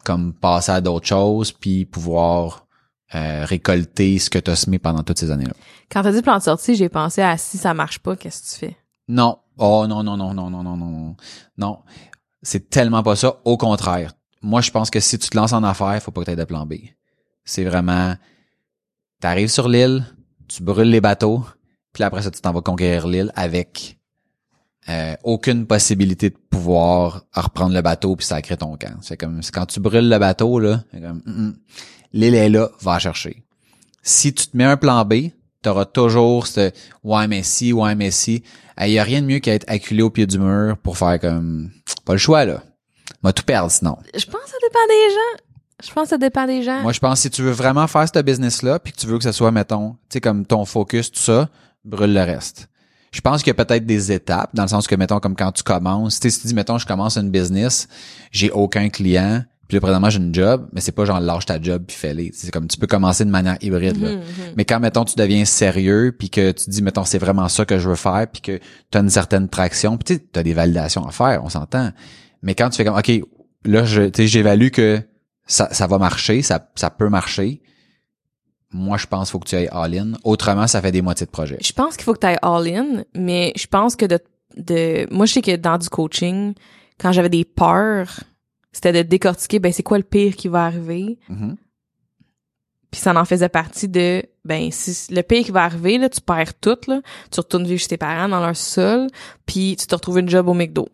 comme passer à d'autres choses, puis pouvoir euh, récolter ce que tu as semé pendant toutes ces années-là. Quand t'as dit plan de sortie, j'ai pensé à si ça marche pas, qu'est-ce que tu fais? Non. Oh non, non, non, non, non, non, non, non. Non. C'est tellement pas ça. Au contraire. Moi, je pense que si tu te lances en affaires, faut pas que tu aies de plan B. C'est vraiment, t'arrives sur l'île, tu brûles les bateaux, puis après ça, tu t'en vas conquérir l'île avec euh, aucune possibilité de pouvoir reprendre le bateau puis sacrer ton camp. C'est comme quand tu brûles le bateau là, comme mm, mm. L'île est là, va la chercher. Si tu te mets un plan B, tu auras toujours ce ouais mais si, ouais mais si. Il y a rien de mieux qu'à être acculé au pied du mur pour faire comme pas le choix là. Va tout perdre sinon. Je pense que ça dépend des gens. Je pense que ça dépend des gens. Moi je pense que si tu veux vraiment faire ce business là puis que tu veux que ça soit mettons, tu sais comme ton focus tout ça, brûle le reste. Je pense qu'il y a peut-être des étapes, dans le sens que, mettons, comme quand tu commences, tu sais, si tu dis, mettons, je commence une business, j'ai aucun client, puis là, présentement, j'ai une job, mais c'est pas genre lâche ta job puis fais-les. C'est comme tu peux commencer de manière hybride. là. Mhm, mhm. Mais quand, mettons, tu deviens sérieux, puis que tu dis, mettons, c'est vraiment ça que je veux faire, puis que tu as une certaine traction, puis tu as des validations à faire, on s'entend. Mais quand tu fais comme, OK, là, je, j'évalue que ça, ça va marcher, ça, ça peut marcher, moi, je pense qu'il faut que tu ailles all-in. Autrement, ça fait des moitiés de projet. Je pense qu'il faut que tu ailles all-in, mais je pense que de, de, moi, je sais que dans du coaching, quand j'avais des peurs, c'était de décortiquer, ben, c'est quoi le pire qui va arriver? Mhm. Puis ça en faisait partie de, ben, si le pire qui va arriver, là, tu perds tout, là. Tu retournes vivre chez tes parents dans leur sol, puis tu te retrouves une job au McDo.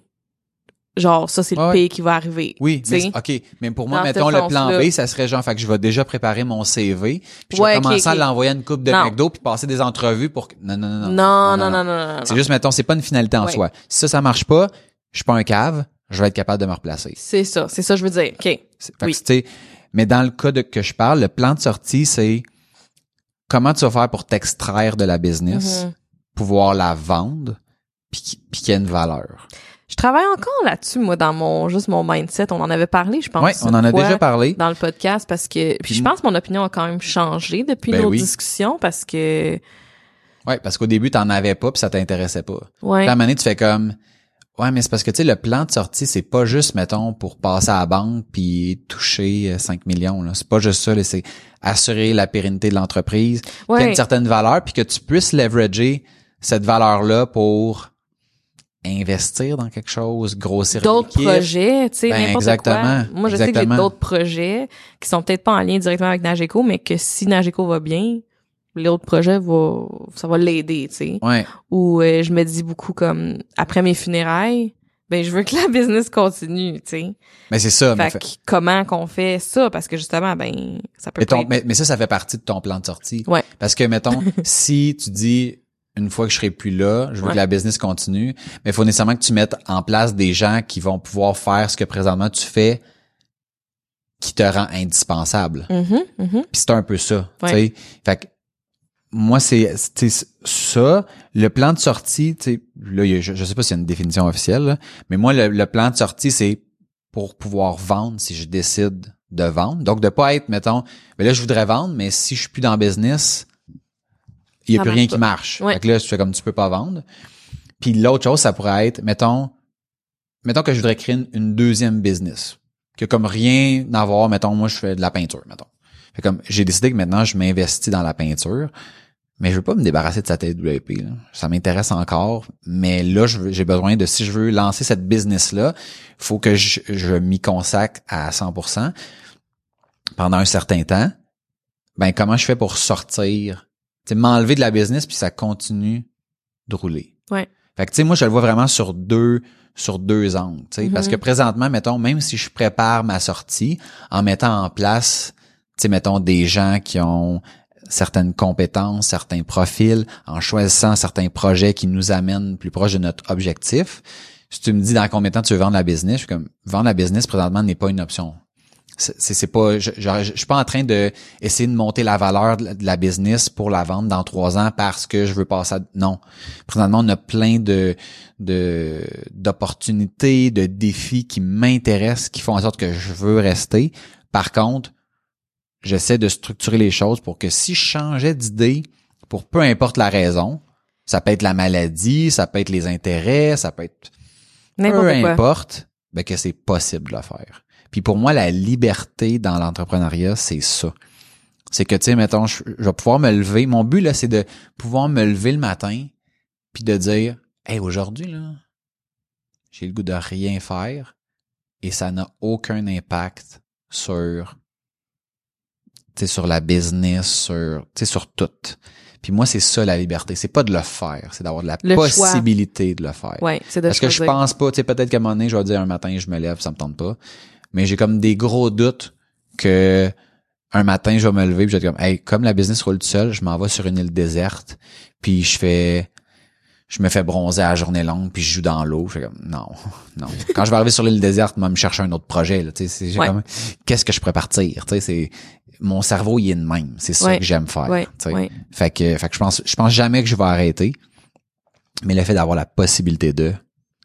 Genre, ça, c'est le Ouais. pire qui va arriver. Oui, mais. OK. Mais pour moi, Dans mettons, le plan. B, ça serait genre, fait que je vais déjà préparer mon CV, puis je Ouais, vais commencer à l'envoyer à une coupe de Non. McDo, puis passer des entrevues pour que... Non, non, non, non. Non, non, non, non, non, non. C'est juste, mettons, c'est pas une finalité en Ouais. soi. Si ça, ça marche pas, je suis pas un cave, je vais être capable de me replacer. C'est ça, c'est ça, je veux dire. OK. Oui. que, tu sais, mais dans le cas de que je parle, le plan de sortie, c'est comment tu vas faire pour t'extraire de la business, Mhm. pouvoir la vendre, puis qui- puis qu'il y ait une valeur. Je travaille encore là-dessus, moi, dans mon, juste mon mindset. On en avait parlé, je pense. Ouais, on en a déjà parlé. Dans le podcast, parce que, puis je pense que mon opinion a quand même changé depuis Ben nos oui. discussions, parce que, Ouais, parce qu'au début, t'en avais pas, puis ça t'intéressait pas. ouais. Puis à un moment donné, tu fais comme Ouais, mais c'est parce que tu sais, le plan de sortie, c'est pas juste, mettons, pour passer à la banque puis toucher euh, 5 millions. Là. C'est pas juste ça, là, c'est assurer la pérennité de l'entreprise, qu'il y Ouais. une certaine valeur, puis que tu puisses leverager cette valeur-là pour investir dans quelque chose, grossir d'autres projets, tu sais, Ben, n'importe exactement, quoi. Moi, je sais que exactement. j'ai d'autres projets qui sont peut-être pas en lien directement avec Nageco, mais que si Nageco va bien, l'autre projet va, ça va l'aider, tu sais. Ouais, Ou euh, je me dis beaucoup comme, après mes funérailles, ben, je veux que la business continue, tu sais. mais c'est ça. Mais, Fait que comment qu'on fait ça? Parce que justement, ben, ça peut mais, pas ton- être- mais, mais ça, ça fait partie de ton plan de sortie. Ouais. Parce que, mettons, si tu dis une fois que je serai plus là, je veux Ouais. que la business continue, mais il faut nécessairement que tu mettes en place des gens qui vont pouvoir faire ce que présentement tu fais qui te rend indispensable. Mhm, mhm. Puis c'est un peu ça, Ouais. tu sais. Fait que moi c'est tu ça, le plan de sortie, tu sais, là je, je sais pas s'il y a une définition officielle, là, mais moi le, le plan de sortie c'est pour pouvoir vendre si je décide de vendre. Donc de pas être mettons, mais là je voudrais vendre mais si je suis plus dans le business, il y a Ça plus rien pas. qui marche. Ouais. Fait que là je fais comme tu peux pas vendre. Puis l'autre chose ça pourrait être mettons mettons que je voudrais créer une, une deuxième business qui a comme rien à voir mettons moi je fais de la peinture mettons. Fait comme j'ai décidé que maintenant je m'investis dans la peinture, mais je veux pas me débarrasser de sa TWP. Là. Ça m'intéresse encore, mais là j'ai besoin de si je veux lancer cette business là, faut que je, je m'y consacre à 100% pendant un certain temps. Ben comment je fais pour sortir, tu m'enlever de la business puis ça continue de rouler. Ouais. Fait que tu sais moi je le vois vraiment sur deux sur deux angles, tu sais, parce Mhm. que présentement mettons même si je prépare ma sortie en mettant en place tu sais, mettons des gens qui ont certaines compétences, certains profils, en choisissant certains projets qui nous amènent plus proche de notre objectif. Si tu me dis dans combien de temps tu veux vendre la business, je suis comme vendre la business présentement n'est pas une option. C'est c'est- pas, je, je, suis pas en train de essayer de monter la valeur de la, de la business pour la vendre dans trois ans parce que je veux passer à, non. Présentement, on a plein de, de, d'opportunités, de défis qui m'intéressent, qui font en sorte que je veux rester. Par contre, j'essaie de structurer les choses pour que si je changeais d'idée, pour peu importe la raison, ça peut être la maladie, ça peut être les intérêts, ça peut être peu importe, ben que c'est possible de le faire. Puis pour moi, la liberté dans l'entrepreneuriat, c'est ça. C'est que, tu sais, mettons, je, je vais pouvoir me lever. Mon but, là, c'est de pouvoir me lever le matin puis de dire, hey, aujourd'hui, là, j'ai le goût de rien faire et ça n'a aucun impact sur sur la business, sur, tu sais, sur tout. Puis moi, c'est ça la liberté. C'est pas de le faire, c'est d'avoir de la Le choix. possibilité de le faire. Ouais, c'est de Parce que je pense pas, tu sais, peut-être qu'à un moment donné, je vais dire un matin, je me lève, ça me tente pas. Mais j'ai comme des gros doutes que un matin, je vais me lever puis je vais être comme, hey, comme la business roule tout seul, je m'en vais sur une île déserte, puis je fais, je me fais bronzer à la journée longue, puis je joue dans l'eau. Je fais comme, non, non. Quand je vais arriver sur l'île déserte, moi, me chercher un autre projet, là, tu sais, c'est Ouais. comme, qu'est-ce que je pourrais partir, tu sais, c'est, mon cerveau, il est de même. C'est ça Ouais. que j'aime faire, Ouais, ouais. Fait que, fait que je pense, je pense jamais que je vais arrêter. Mais le fait d'avoir la possibilité de,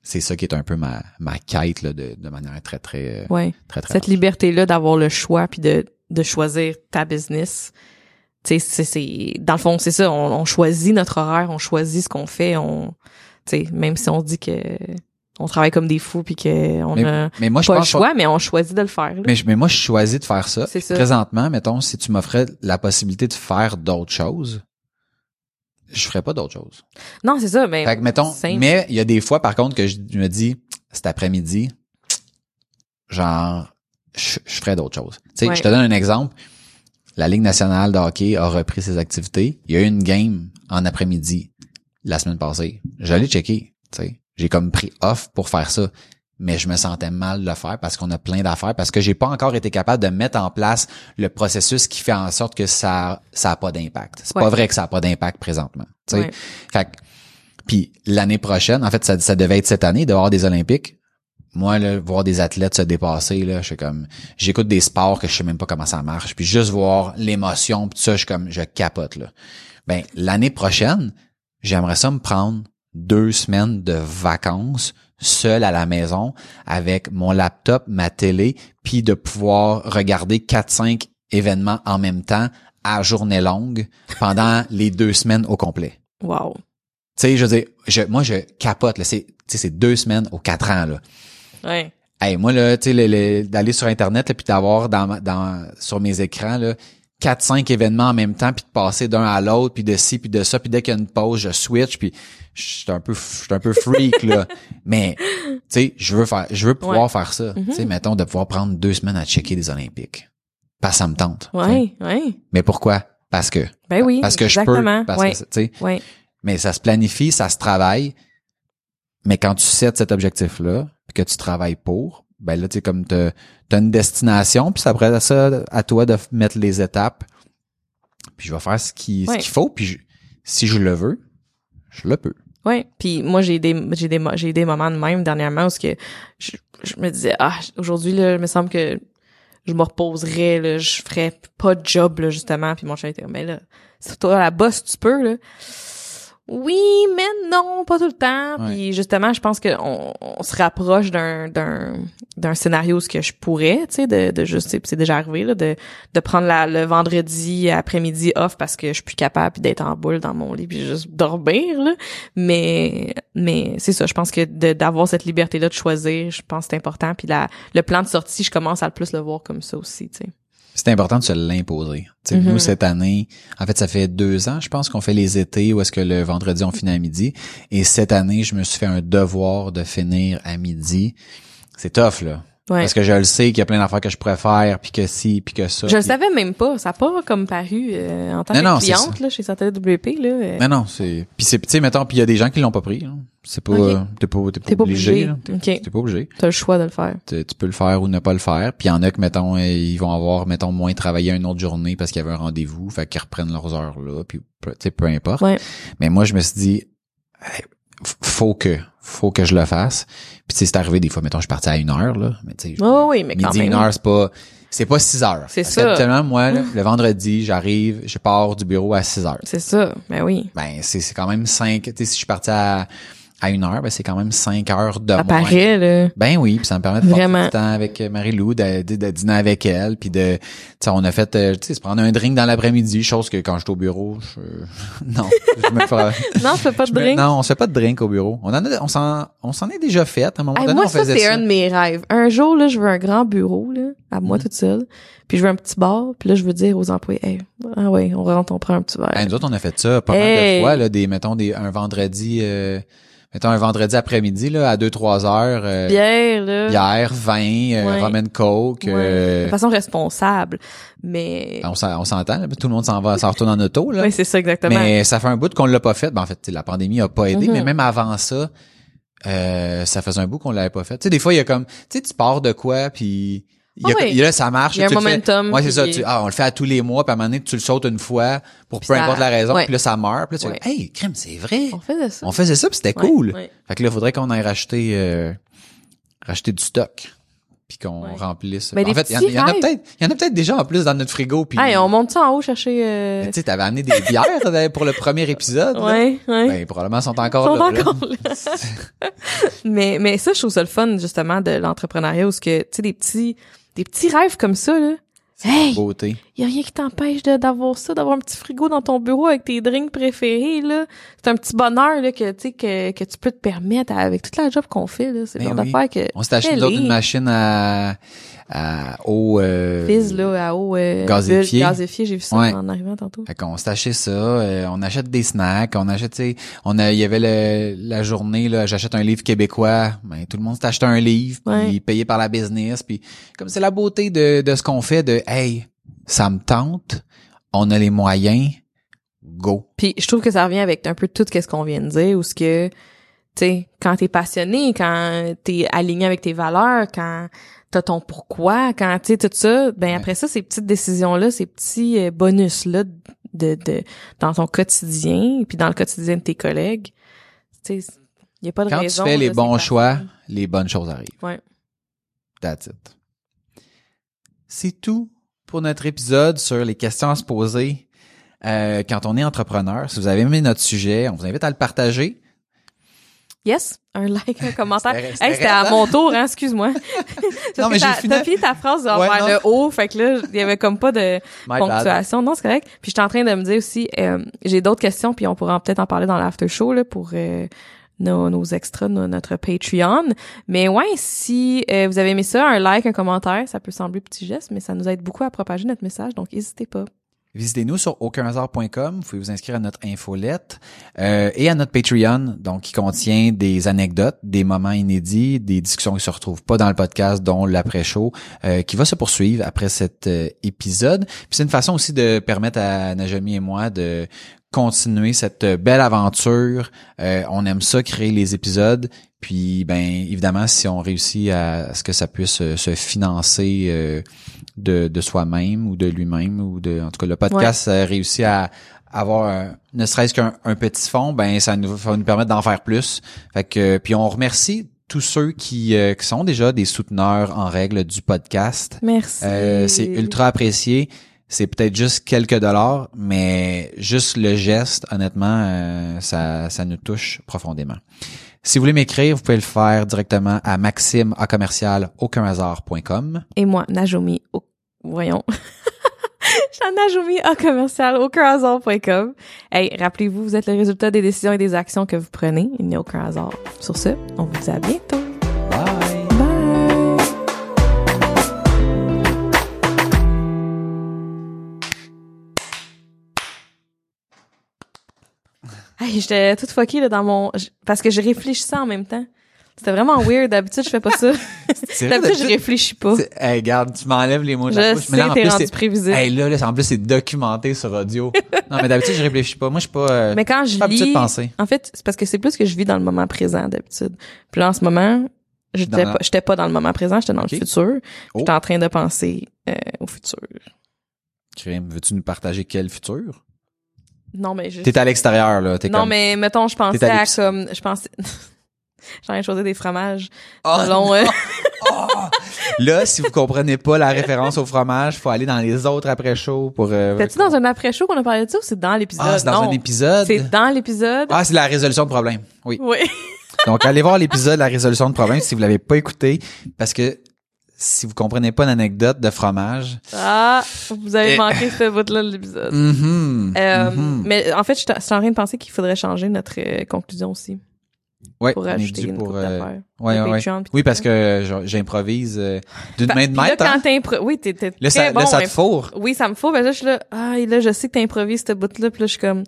c'est ça qui est un peu ma, ma quête, là, de, de manière très, très, euh, Ouais. très, très, Cette liberté-là d'avoir le choix puis de, de choisir ta business. Tu sais, c'est, c'est, dans le fond, c'est ça. On, on choisit notre horaire, on choisit ce qu'on fait. On, tu sais, même si on dit que on travaille comme des fous puis que on mais, a mais moi, je pas le pense pas- choix, mais on choisit de le faire. là. mais, je- mais moi, je choisis de faire ça. C'est ça. Présentement, mettons, si tu m'offrais la possibilité de faire d'autres choses, je ferais pas d'autres choses. Non, c'est ça. Mais Fait que, mettons, mais il y a des fois, par contre, que je, je me dis, cet après-midi, genre, je, je ferais d'autres choses. Tu sais, Ouais. je te donne un exemple. La Ligue nationale de hockey a repris ses activités. Il y a eu une game en après-midi la semaine passée. J'allais checker, tu sais. J'ai comme pris off pour faire ça. Mais je me sentais mal de le faire parce qu'on a plein d'affaires, parce que j'ai pas encore été capable de mettre en place le processus qui fait en sorte que ça, ça a pas d'impact. C'est Ouais. pas vrai que ça a pas d'impact présentement. Ouais. Fait que puis l'année prochaine, en fait, ça, ça devait être cette année d'avoir des Olympiques. Moi, là, voir des athlètes se dépasser, là, je suis comme, j'écoute des sports que je sais même pas comment ça marche, puis juste voir l'émotion, puis tout ça, je suis comme, je capote là. Ben l'année prochaine, j'aimerais ça me prendre deux semaines de vacances seul à la maison avec mon laptop, ma télé, puis de pouvoir regarder quatre cinq événements en même temps à journée longue pendant les deux semaines au complet. Wow. Tu sais, je veux dire, je, moi, je capote, là. C'est, tu sais, c'est deux semaines aux quatre ans, là. Ouais. Hey, moi, là, tu sais, le- le- d'aller sur Internet, là, puis d'avoir dans, dans, sur mes écrans, là, quatre, cinq événements en même temps, puis de passer d'un à l'autre, puis de ci, puis de ça, puis dès qu'il y a une pause, je switch, puis je suis un peu, je suis un peu freak, là. Mais, tu sais, je veux faire, je veux pouvoir Ouais. faire ça. Tu sais, mettons, de pouvoir prendre deux semaines à checker des Olympiques. Parce que ça me tente. Ouais, ouais. Mais pourquoi? Parce que. Ben oui. Parce que exactement. je peux. Parce ouais. que, tu sais, ouais. mais ça se planifie, ça se travaille. Mais quand tu sets cet objectif-là, puis que tu travailles pour, ben là, tu sais, comme t'as as une destination, puis après ça, à toi de mettre les étapes. Puis je vais faire ce qui- ce Ouais. qu'il faut, puis je- si je le veux, je le peux. Ouais, puis moi j'ai des j'ai des j'ai des moments de même dernièrement où ce que je, je me disais ah aujourd'hui là, il me semble que je me reposerais là, je ferais pas de job là justement, puis mon chien était mais là, c'est toi la bosse tu peux là. Oui, mais non, pas tout le temps. Ouais. Puis justement, je pense qu'on on se rapproche d'un d'un d'un scénario où ce que je pourrais, tu sais, de, de juste, tu sais, puis c'est déjà arrivé là, de de prendre la, le vendredi après-midi off parce que je suis plus capable d'être en boule dans mon lit puis juste dormir là. Mais mais c'est ça, je pense que de- d'avoir cette liberté là de choisir, je pense que c'est important. Puis la le plan de sortie, je commence à le plus le voir comme ça aussi, tu sais. C'est important de se l'imposer. Tu sais, Mhm. Nous, cette année, en fait, ça fait deux ans, je pense, qu'on fait les étés où est-ce que le vendredi, on finit à midi. Et cette année, je me suis fait un devoir de finir à midi. C'est tough, là. Ouais. Parce que je le sais qu'il y a plein d'affaires que je pourrais faire, puis que si, puis que ça. Je le savais même pas, ça a pas comme paru euh, en tant Non, que non, c'est cliente là chez Santé WP là. euh, Mais non, c'est. Puis c'est, tu sais, mettons, puis il y a des gens qui l'ont pas pris. là. C'est pas, Ok. euh, t'es pas, t'es pas, T'es pas obligé. obligé. là. OK. T'es pas obligé. T'as le choix de le faire. Tu tu peux le faire ou ne pas le faire. Puis il y en a que, mettons, euh, ils vont avoir, mettons, moins travaillé une autre journée parce qu'il y avait un rendez-vous, fait qu'ils reprennent leurs heures là. Puis, peu- tu sais, peu importe. Ouais. Mais moi, je me suis dit, faut que, faut que je le fasse. Puis tu sais, c'est arrivé des fois, mettons, je suis parti à une heure là, mais tu sais, Oh oui, mais quand midi même. une heure, c'est pas, c'est pas six heures. C'est ça. qu'habituellement, moi, là, le vendredi, j'arrive, je pars du bureau à six heures. C'est ça. Ben oui. Ben, c'est, c'est quand même cinq, tu sais, si je suis parti à, à une heure, ben, c'est quand même cinq heures de Ça moins. paraît là. Ben oui, puis ça me permet de passer Vraiment. du temps avec euh, Marie-Lou, de, de, de dîner avec elle, puis de, tu sais, on a fait, euh, tu sais, se prendre un drink dans l'après-midi, chose que quand j'étais au bureau, je, non, je me ferais- Non, je fais pas de je me- drink? non, on se fait pas de drink au bureau. On en a, on s'en, on s'en est déjà fait. À un moment Hey, donné, moi, on ça, c'est un de mes rêves. Un jour, là, je veux un grand bureau, là, à moi Mhm. toute seule. Puis je veux un petit bar. Puis là, je veux dire aux employés, hey, ah ouais, on rentre, on prend un petit verre. Hey, nous autres, on a fait ça pas mal de fois, là, des, mettons, des, un vendredi, euh, mettons un vendredi après-midi, là, à 2-3 heures, euh, Bière, là. bière, vin, euh, Ouais. rum and coke, Ouais. euh, De façon responsable. Mais, on s'en- on s'entend, tout le monde s'en va, s'en retourne en auto, là. oui, c'est ça exactement. Mais ça fait un bout qu'on l'a pas fait. Ben, en fait, la pandémie a pas aidé, Mhm. mais même avant ça, euh, ça faisait un bout qu'on l'avait pas fait. Tu sais, des fois, il y a comme, tu sais, tu pars de quoi, puis il y a, Ah oui. là, ça marche. Il y a un momentum Ouais, c'est ça. Tu, ah, on le fait à tous les mois, puis à un moment donné, tu le sautes une fois pour Puis peu ça- importe la raison, ouais. puis là, ça meurt. Puis là, tu Ouais. fais, hey, crème, c'est vrai. On faisait ça. On faisait ça, puis c'était Ouais, cool. ouais. Fait que là, il faudrait qu'on aille racheter, euh, racheter du stock. Puis qu'on Ouais. remplisse. Mais en fait, il y en- y, a peut-être, il y en a peut-être déjà en plus dans notre frigo. Puis, Hey, on monte ça en haut chercher, euh... Tu sais, t'avais amené des bières pour le premier épisode. là. Ouais, ouais. Ben, probablement sont encore Ils sont là. encore là. mais, mais ça, je trouve ça le fun, justement, de l'entrepreneuriat, où ce que, tu sais, des petits, des petits rêves comme ça, là. Hey! Beauté. Y a rien qui t'empêche d'avoir ça, d'avoir un petit frigo dans ton bureau avec tes drinks préférés, là. C'est un petit bonheur, là, que, tu que, que tu peux te permettre avec toute la job qu'on fait, là. C'est Ben genre oui. que, On s'est acheté une machine à, à eau. Euh, fizz, là, à eau, euh, Gazéfié. bulle, gazéfié, j'ai vu ça Ouais. en arrivant tantôt. Fait qu'on s'est acheté ça, euh, on achète des snacks, on achète, tu sais, on a, il y avait le, la journée, là, j'achète un livre québécois, ben, tout le monde s'est acheté un livre, puis Ouais. payé par la business, puis comme c'est la beauté de, de ce qu'on fait, de, hey, ça me tente, on a les moyens, go. Puis je trouve que ça revient avec un peu tout ce qu'on vient de dire, ou ce que, tu sais, quand t'es passionné, quand t'es aligné avec tes valeurs, quand t'as ton pourquoi, quand tu sais tout ça, ben Ouais. après ça, ces petites décisions-là, ces petits euh, bonus-là de, de dans ton quotidien, puis dans le quotidien de tes collègues, tu sais, y a pas de Quand raison. tu fais les là, bons choix, facile. les bonnes choses arrivent. Ouais. That's it. C'est tout pour notre épisode sur les questions à se poser euh, quand on est entrepreneur. Si vous avez aimé notre sujet, on vous invite à le partager. Yes, un like, un commentaire. C'était- Hey, à mon tour, hein, excuse-moi. Non, mais j'ai t'as, fini- t'as fini ta phrase Ouais, vers non. le haut, fait que là, il y avait comme pas de My bad. ponctuation. Non, c'est correct. Puis j'étais en train de me dire aussi, euh, j'ai d'autres questions, puis on pourra peut-être en parler dans l'after show là pour euh, nos, nos extras, nos- notre Patreon. Mais ouais, si euh, vous avez aimé ça, un like, un commentaire, ça peut sembler petit geste, mais ça nous aide beaucoup à propager notre message, donc n'hésitez pas. Visitez-nous sur aucunhasard.com. Vous pouvez vous inscrire à notre infolette euh, et à notre Patreon, donc qui contient des anecdotes, des moments inédits, des discussions qui se retrouvent pas dans le podcast, dont l'après-show, euh, qui va se poursuivre après cet euh, épisode. Puis c'est une façon aussi de permettre à Najami et moi de continuer cette belle aventure. Euh, on aime ça, créer les épisodes. Puis, ben, évidemment, si on réussit à, ce que ça puisse euh, se financer euh, de, de soi-même ou de lui-même ou de, en tout cas, le podcast euh, réussit à avoir un- ne serait-ce qu'un un petit fond, ben, ça nous va nous permettre d'en faire plus. Fait que, puis on remercie tous ceux qui, euh, qui sont déjà des souteneurs en règle du podcast. Merci. Euh, c'est ultra apprécié. C'est peut-être juste quelques dollars, mais juste le geste, honnêtement, euh, ça, ça nous touche profondément. Si vous voulez m'écrire, vous pouvez le faire directement à maxime à commercial aucunhasard.com. Et moi, Najomi, au... voyons. Najomi à commercial aucun hasard.com. Hey, rappelez-vous, vous êtes le résultat des décisions et des actions que vous prenez. Il n'y a aucun hasard. Sur ce, on vous dit à bientôt. Hey, j'étais toute fuckée là, dans mon... Parce que je réfléchissais en même temps. C'était vraiment weird. D'habitude, je fais pas ça. D'habitude, je réfléchis pas. Hey, regarde, tu m'enlèves les mots de la Je bouche. sais, là, en plus, rendu c'est- prévisible. Hey, là, là, en plus, c'est documenté sur audio. non, mais d'habitude, je réfléchis pas. Moi, je suis pas, euh, Mais quand je pas lis... penser. En fait, c'est parce que c'est plus que je vis dans le moment présent d'habitude. Puis là, en ce moment, j'étais pas, j'étais pas dans le moment présent, j'étais dans le futur. Oh. J'étais en train de penser euh, au futur. Crime, veux-tu nous partager quel futur? Non, mais je... T'es à l'extérieur, là. Non, comme... mais mettons, je pensais à comme... Je pensais... J'ai envie de choisir des fromages. Oh, selon, euh, Oh! Là, si vous comprenez pas la référence au fromage, faut aller dans les autres après-show pour... Euh, T'es-tu dans un après-show qu'on a parlé de ça ou c'est dans l'épisode? Ah, c'est dans Non. un épisode? C'est dans l'épisode. Ah, c'est la résolution de problème. Oui. Oui. Donc, allez voir l'épisode La résolution de problème si vous l'avez pas écouté, parce que si vous comprenez pas l'anecdote de fromage... Ah, vous avez Eh. manqué ce bout-là de l'épisode. mhm, Euh, mhm. Mais en fait, je suis en train de penser qu'il faudrait changer notre euh, conclusion aussi. Ouais, Pour ajouter une pour, euh, ouais, ouais. Patreon, Oui, parce que j'improvise euh, d'une main de puis là, maître. hein. quand. Oui, t'es Là, très ça, bon. là, ça te fourre. Oui, ça me faut. Ben là, je suis là, ah, et là, je sais que t'improvises ce bout-là. Puis là, je suis comme,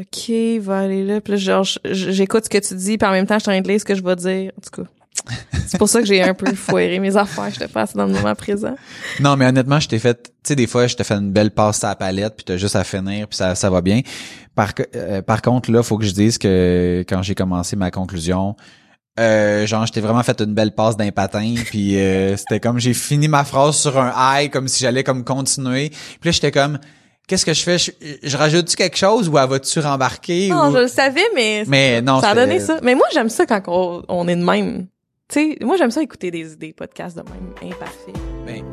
OK, va aller là. Puis là, genre, j'écoute ce que tu dis, puis en même temps, je suis en train de lire ce que je vais dire. En tout cas. C'est pour ça que j'ai un peu foiré mes affaires. Je te passe dans le moment présent. Non, mais honnêtement, je t'ai fait, tu sais, des fois, je te fais une belle passe à la palette, puis t'as juste à finir, puis ça, ça va bien. Par, euh, par contre, là, faut que je dise que quand j'ai commencé ma conclusion, euh, genre, je t'ai vraiment fait une belle passe d'un patin, puis euh, c'était comme, j'ai fini ma phrase sur un high, comme si j'allais comme continuer. Puis là, j'étais comme, qu'est-ce que je fais? Je, je rajoute-tu quelque chose ou elle va-tu rembarquer? Non, ou... je le savais, mais, Mais non, ça a donné ça. Mais moi, j'aime ça quand on, on est de même. Tu sais, moi, j'aime ça écouter des, des podcasts de même imparfaits. Ben,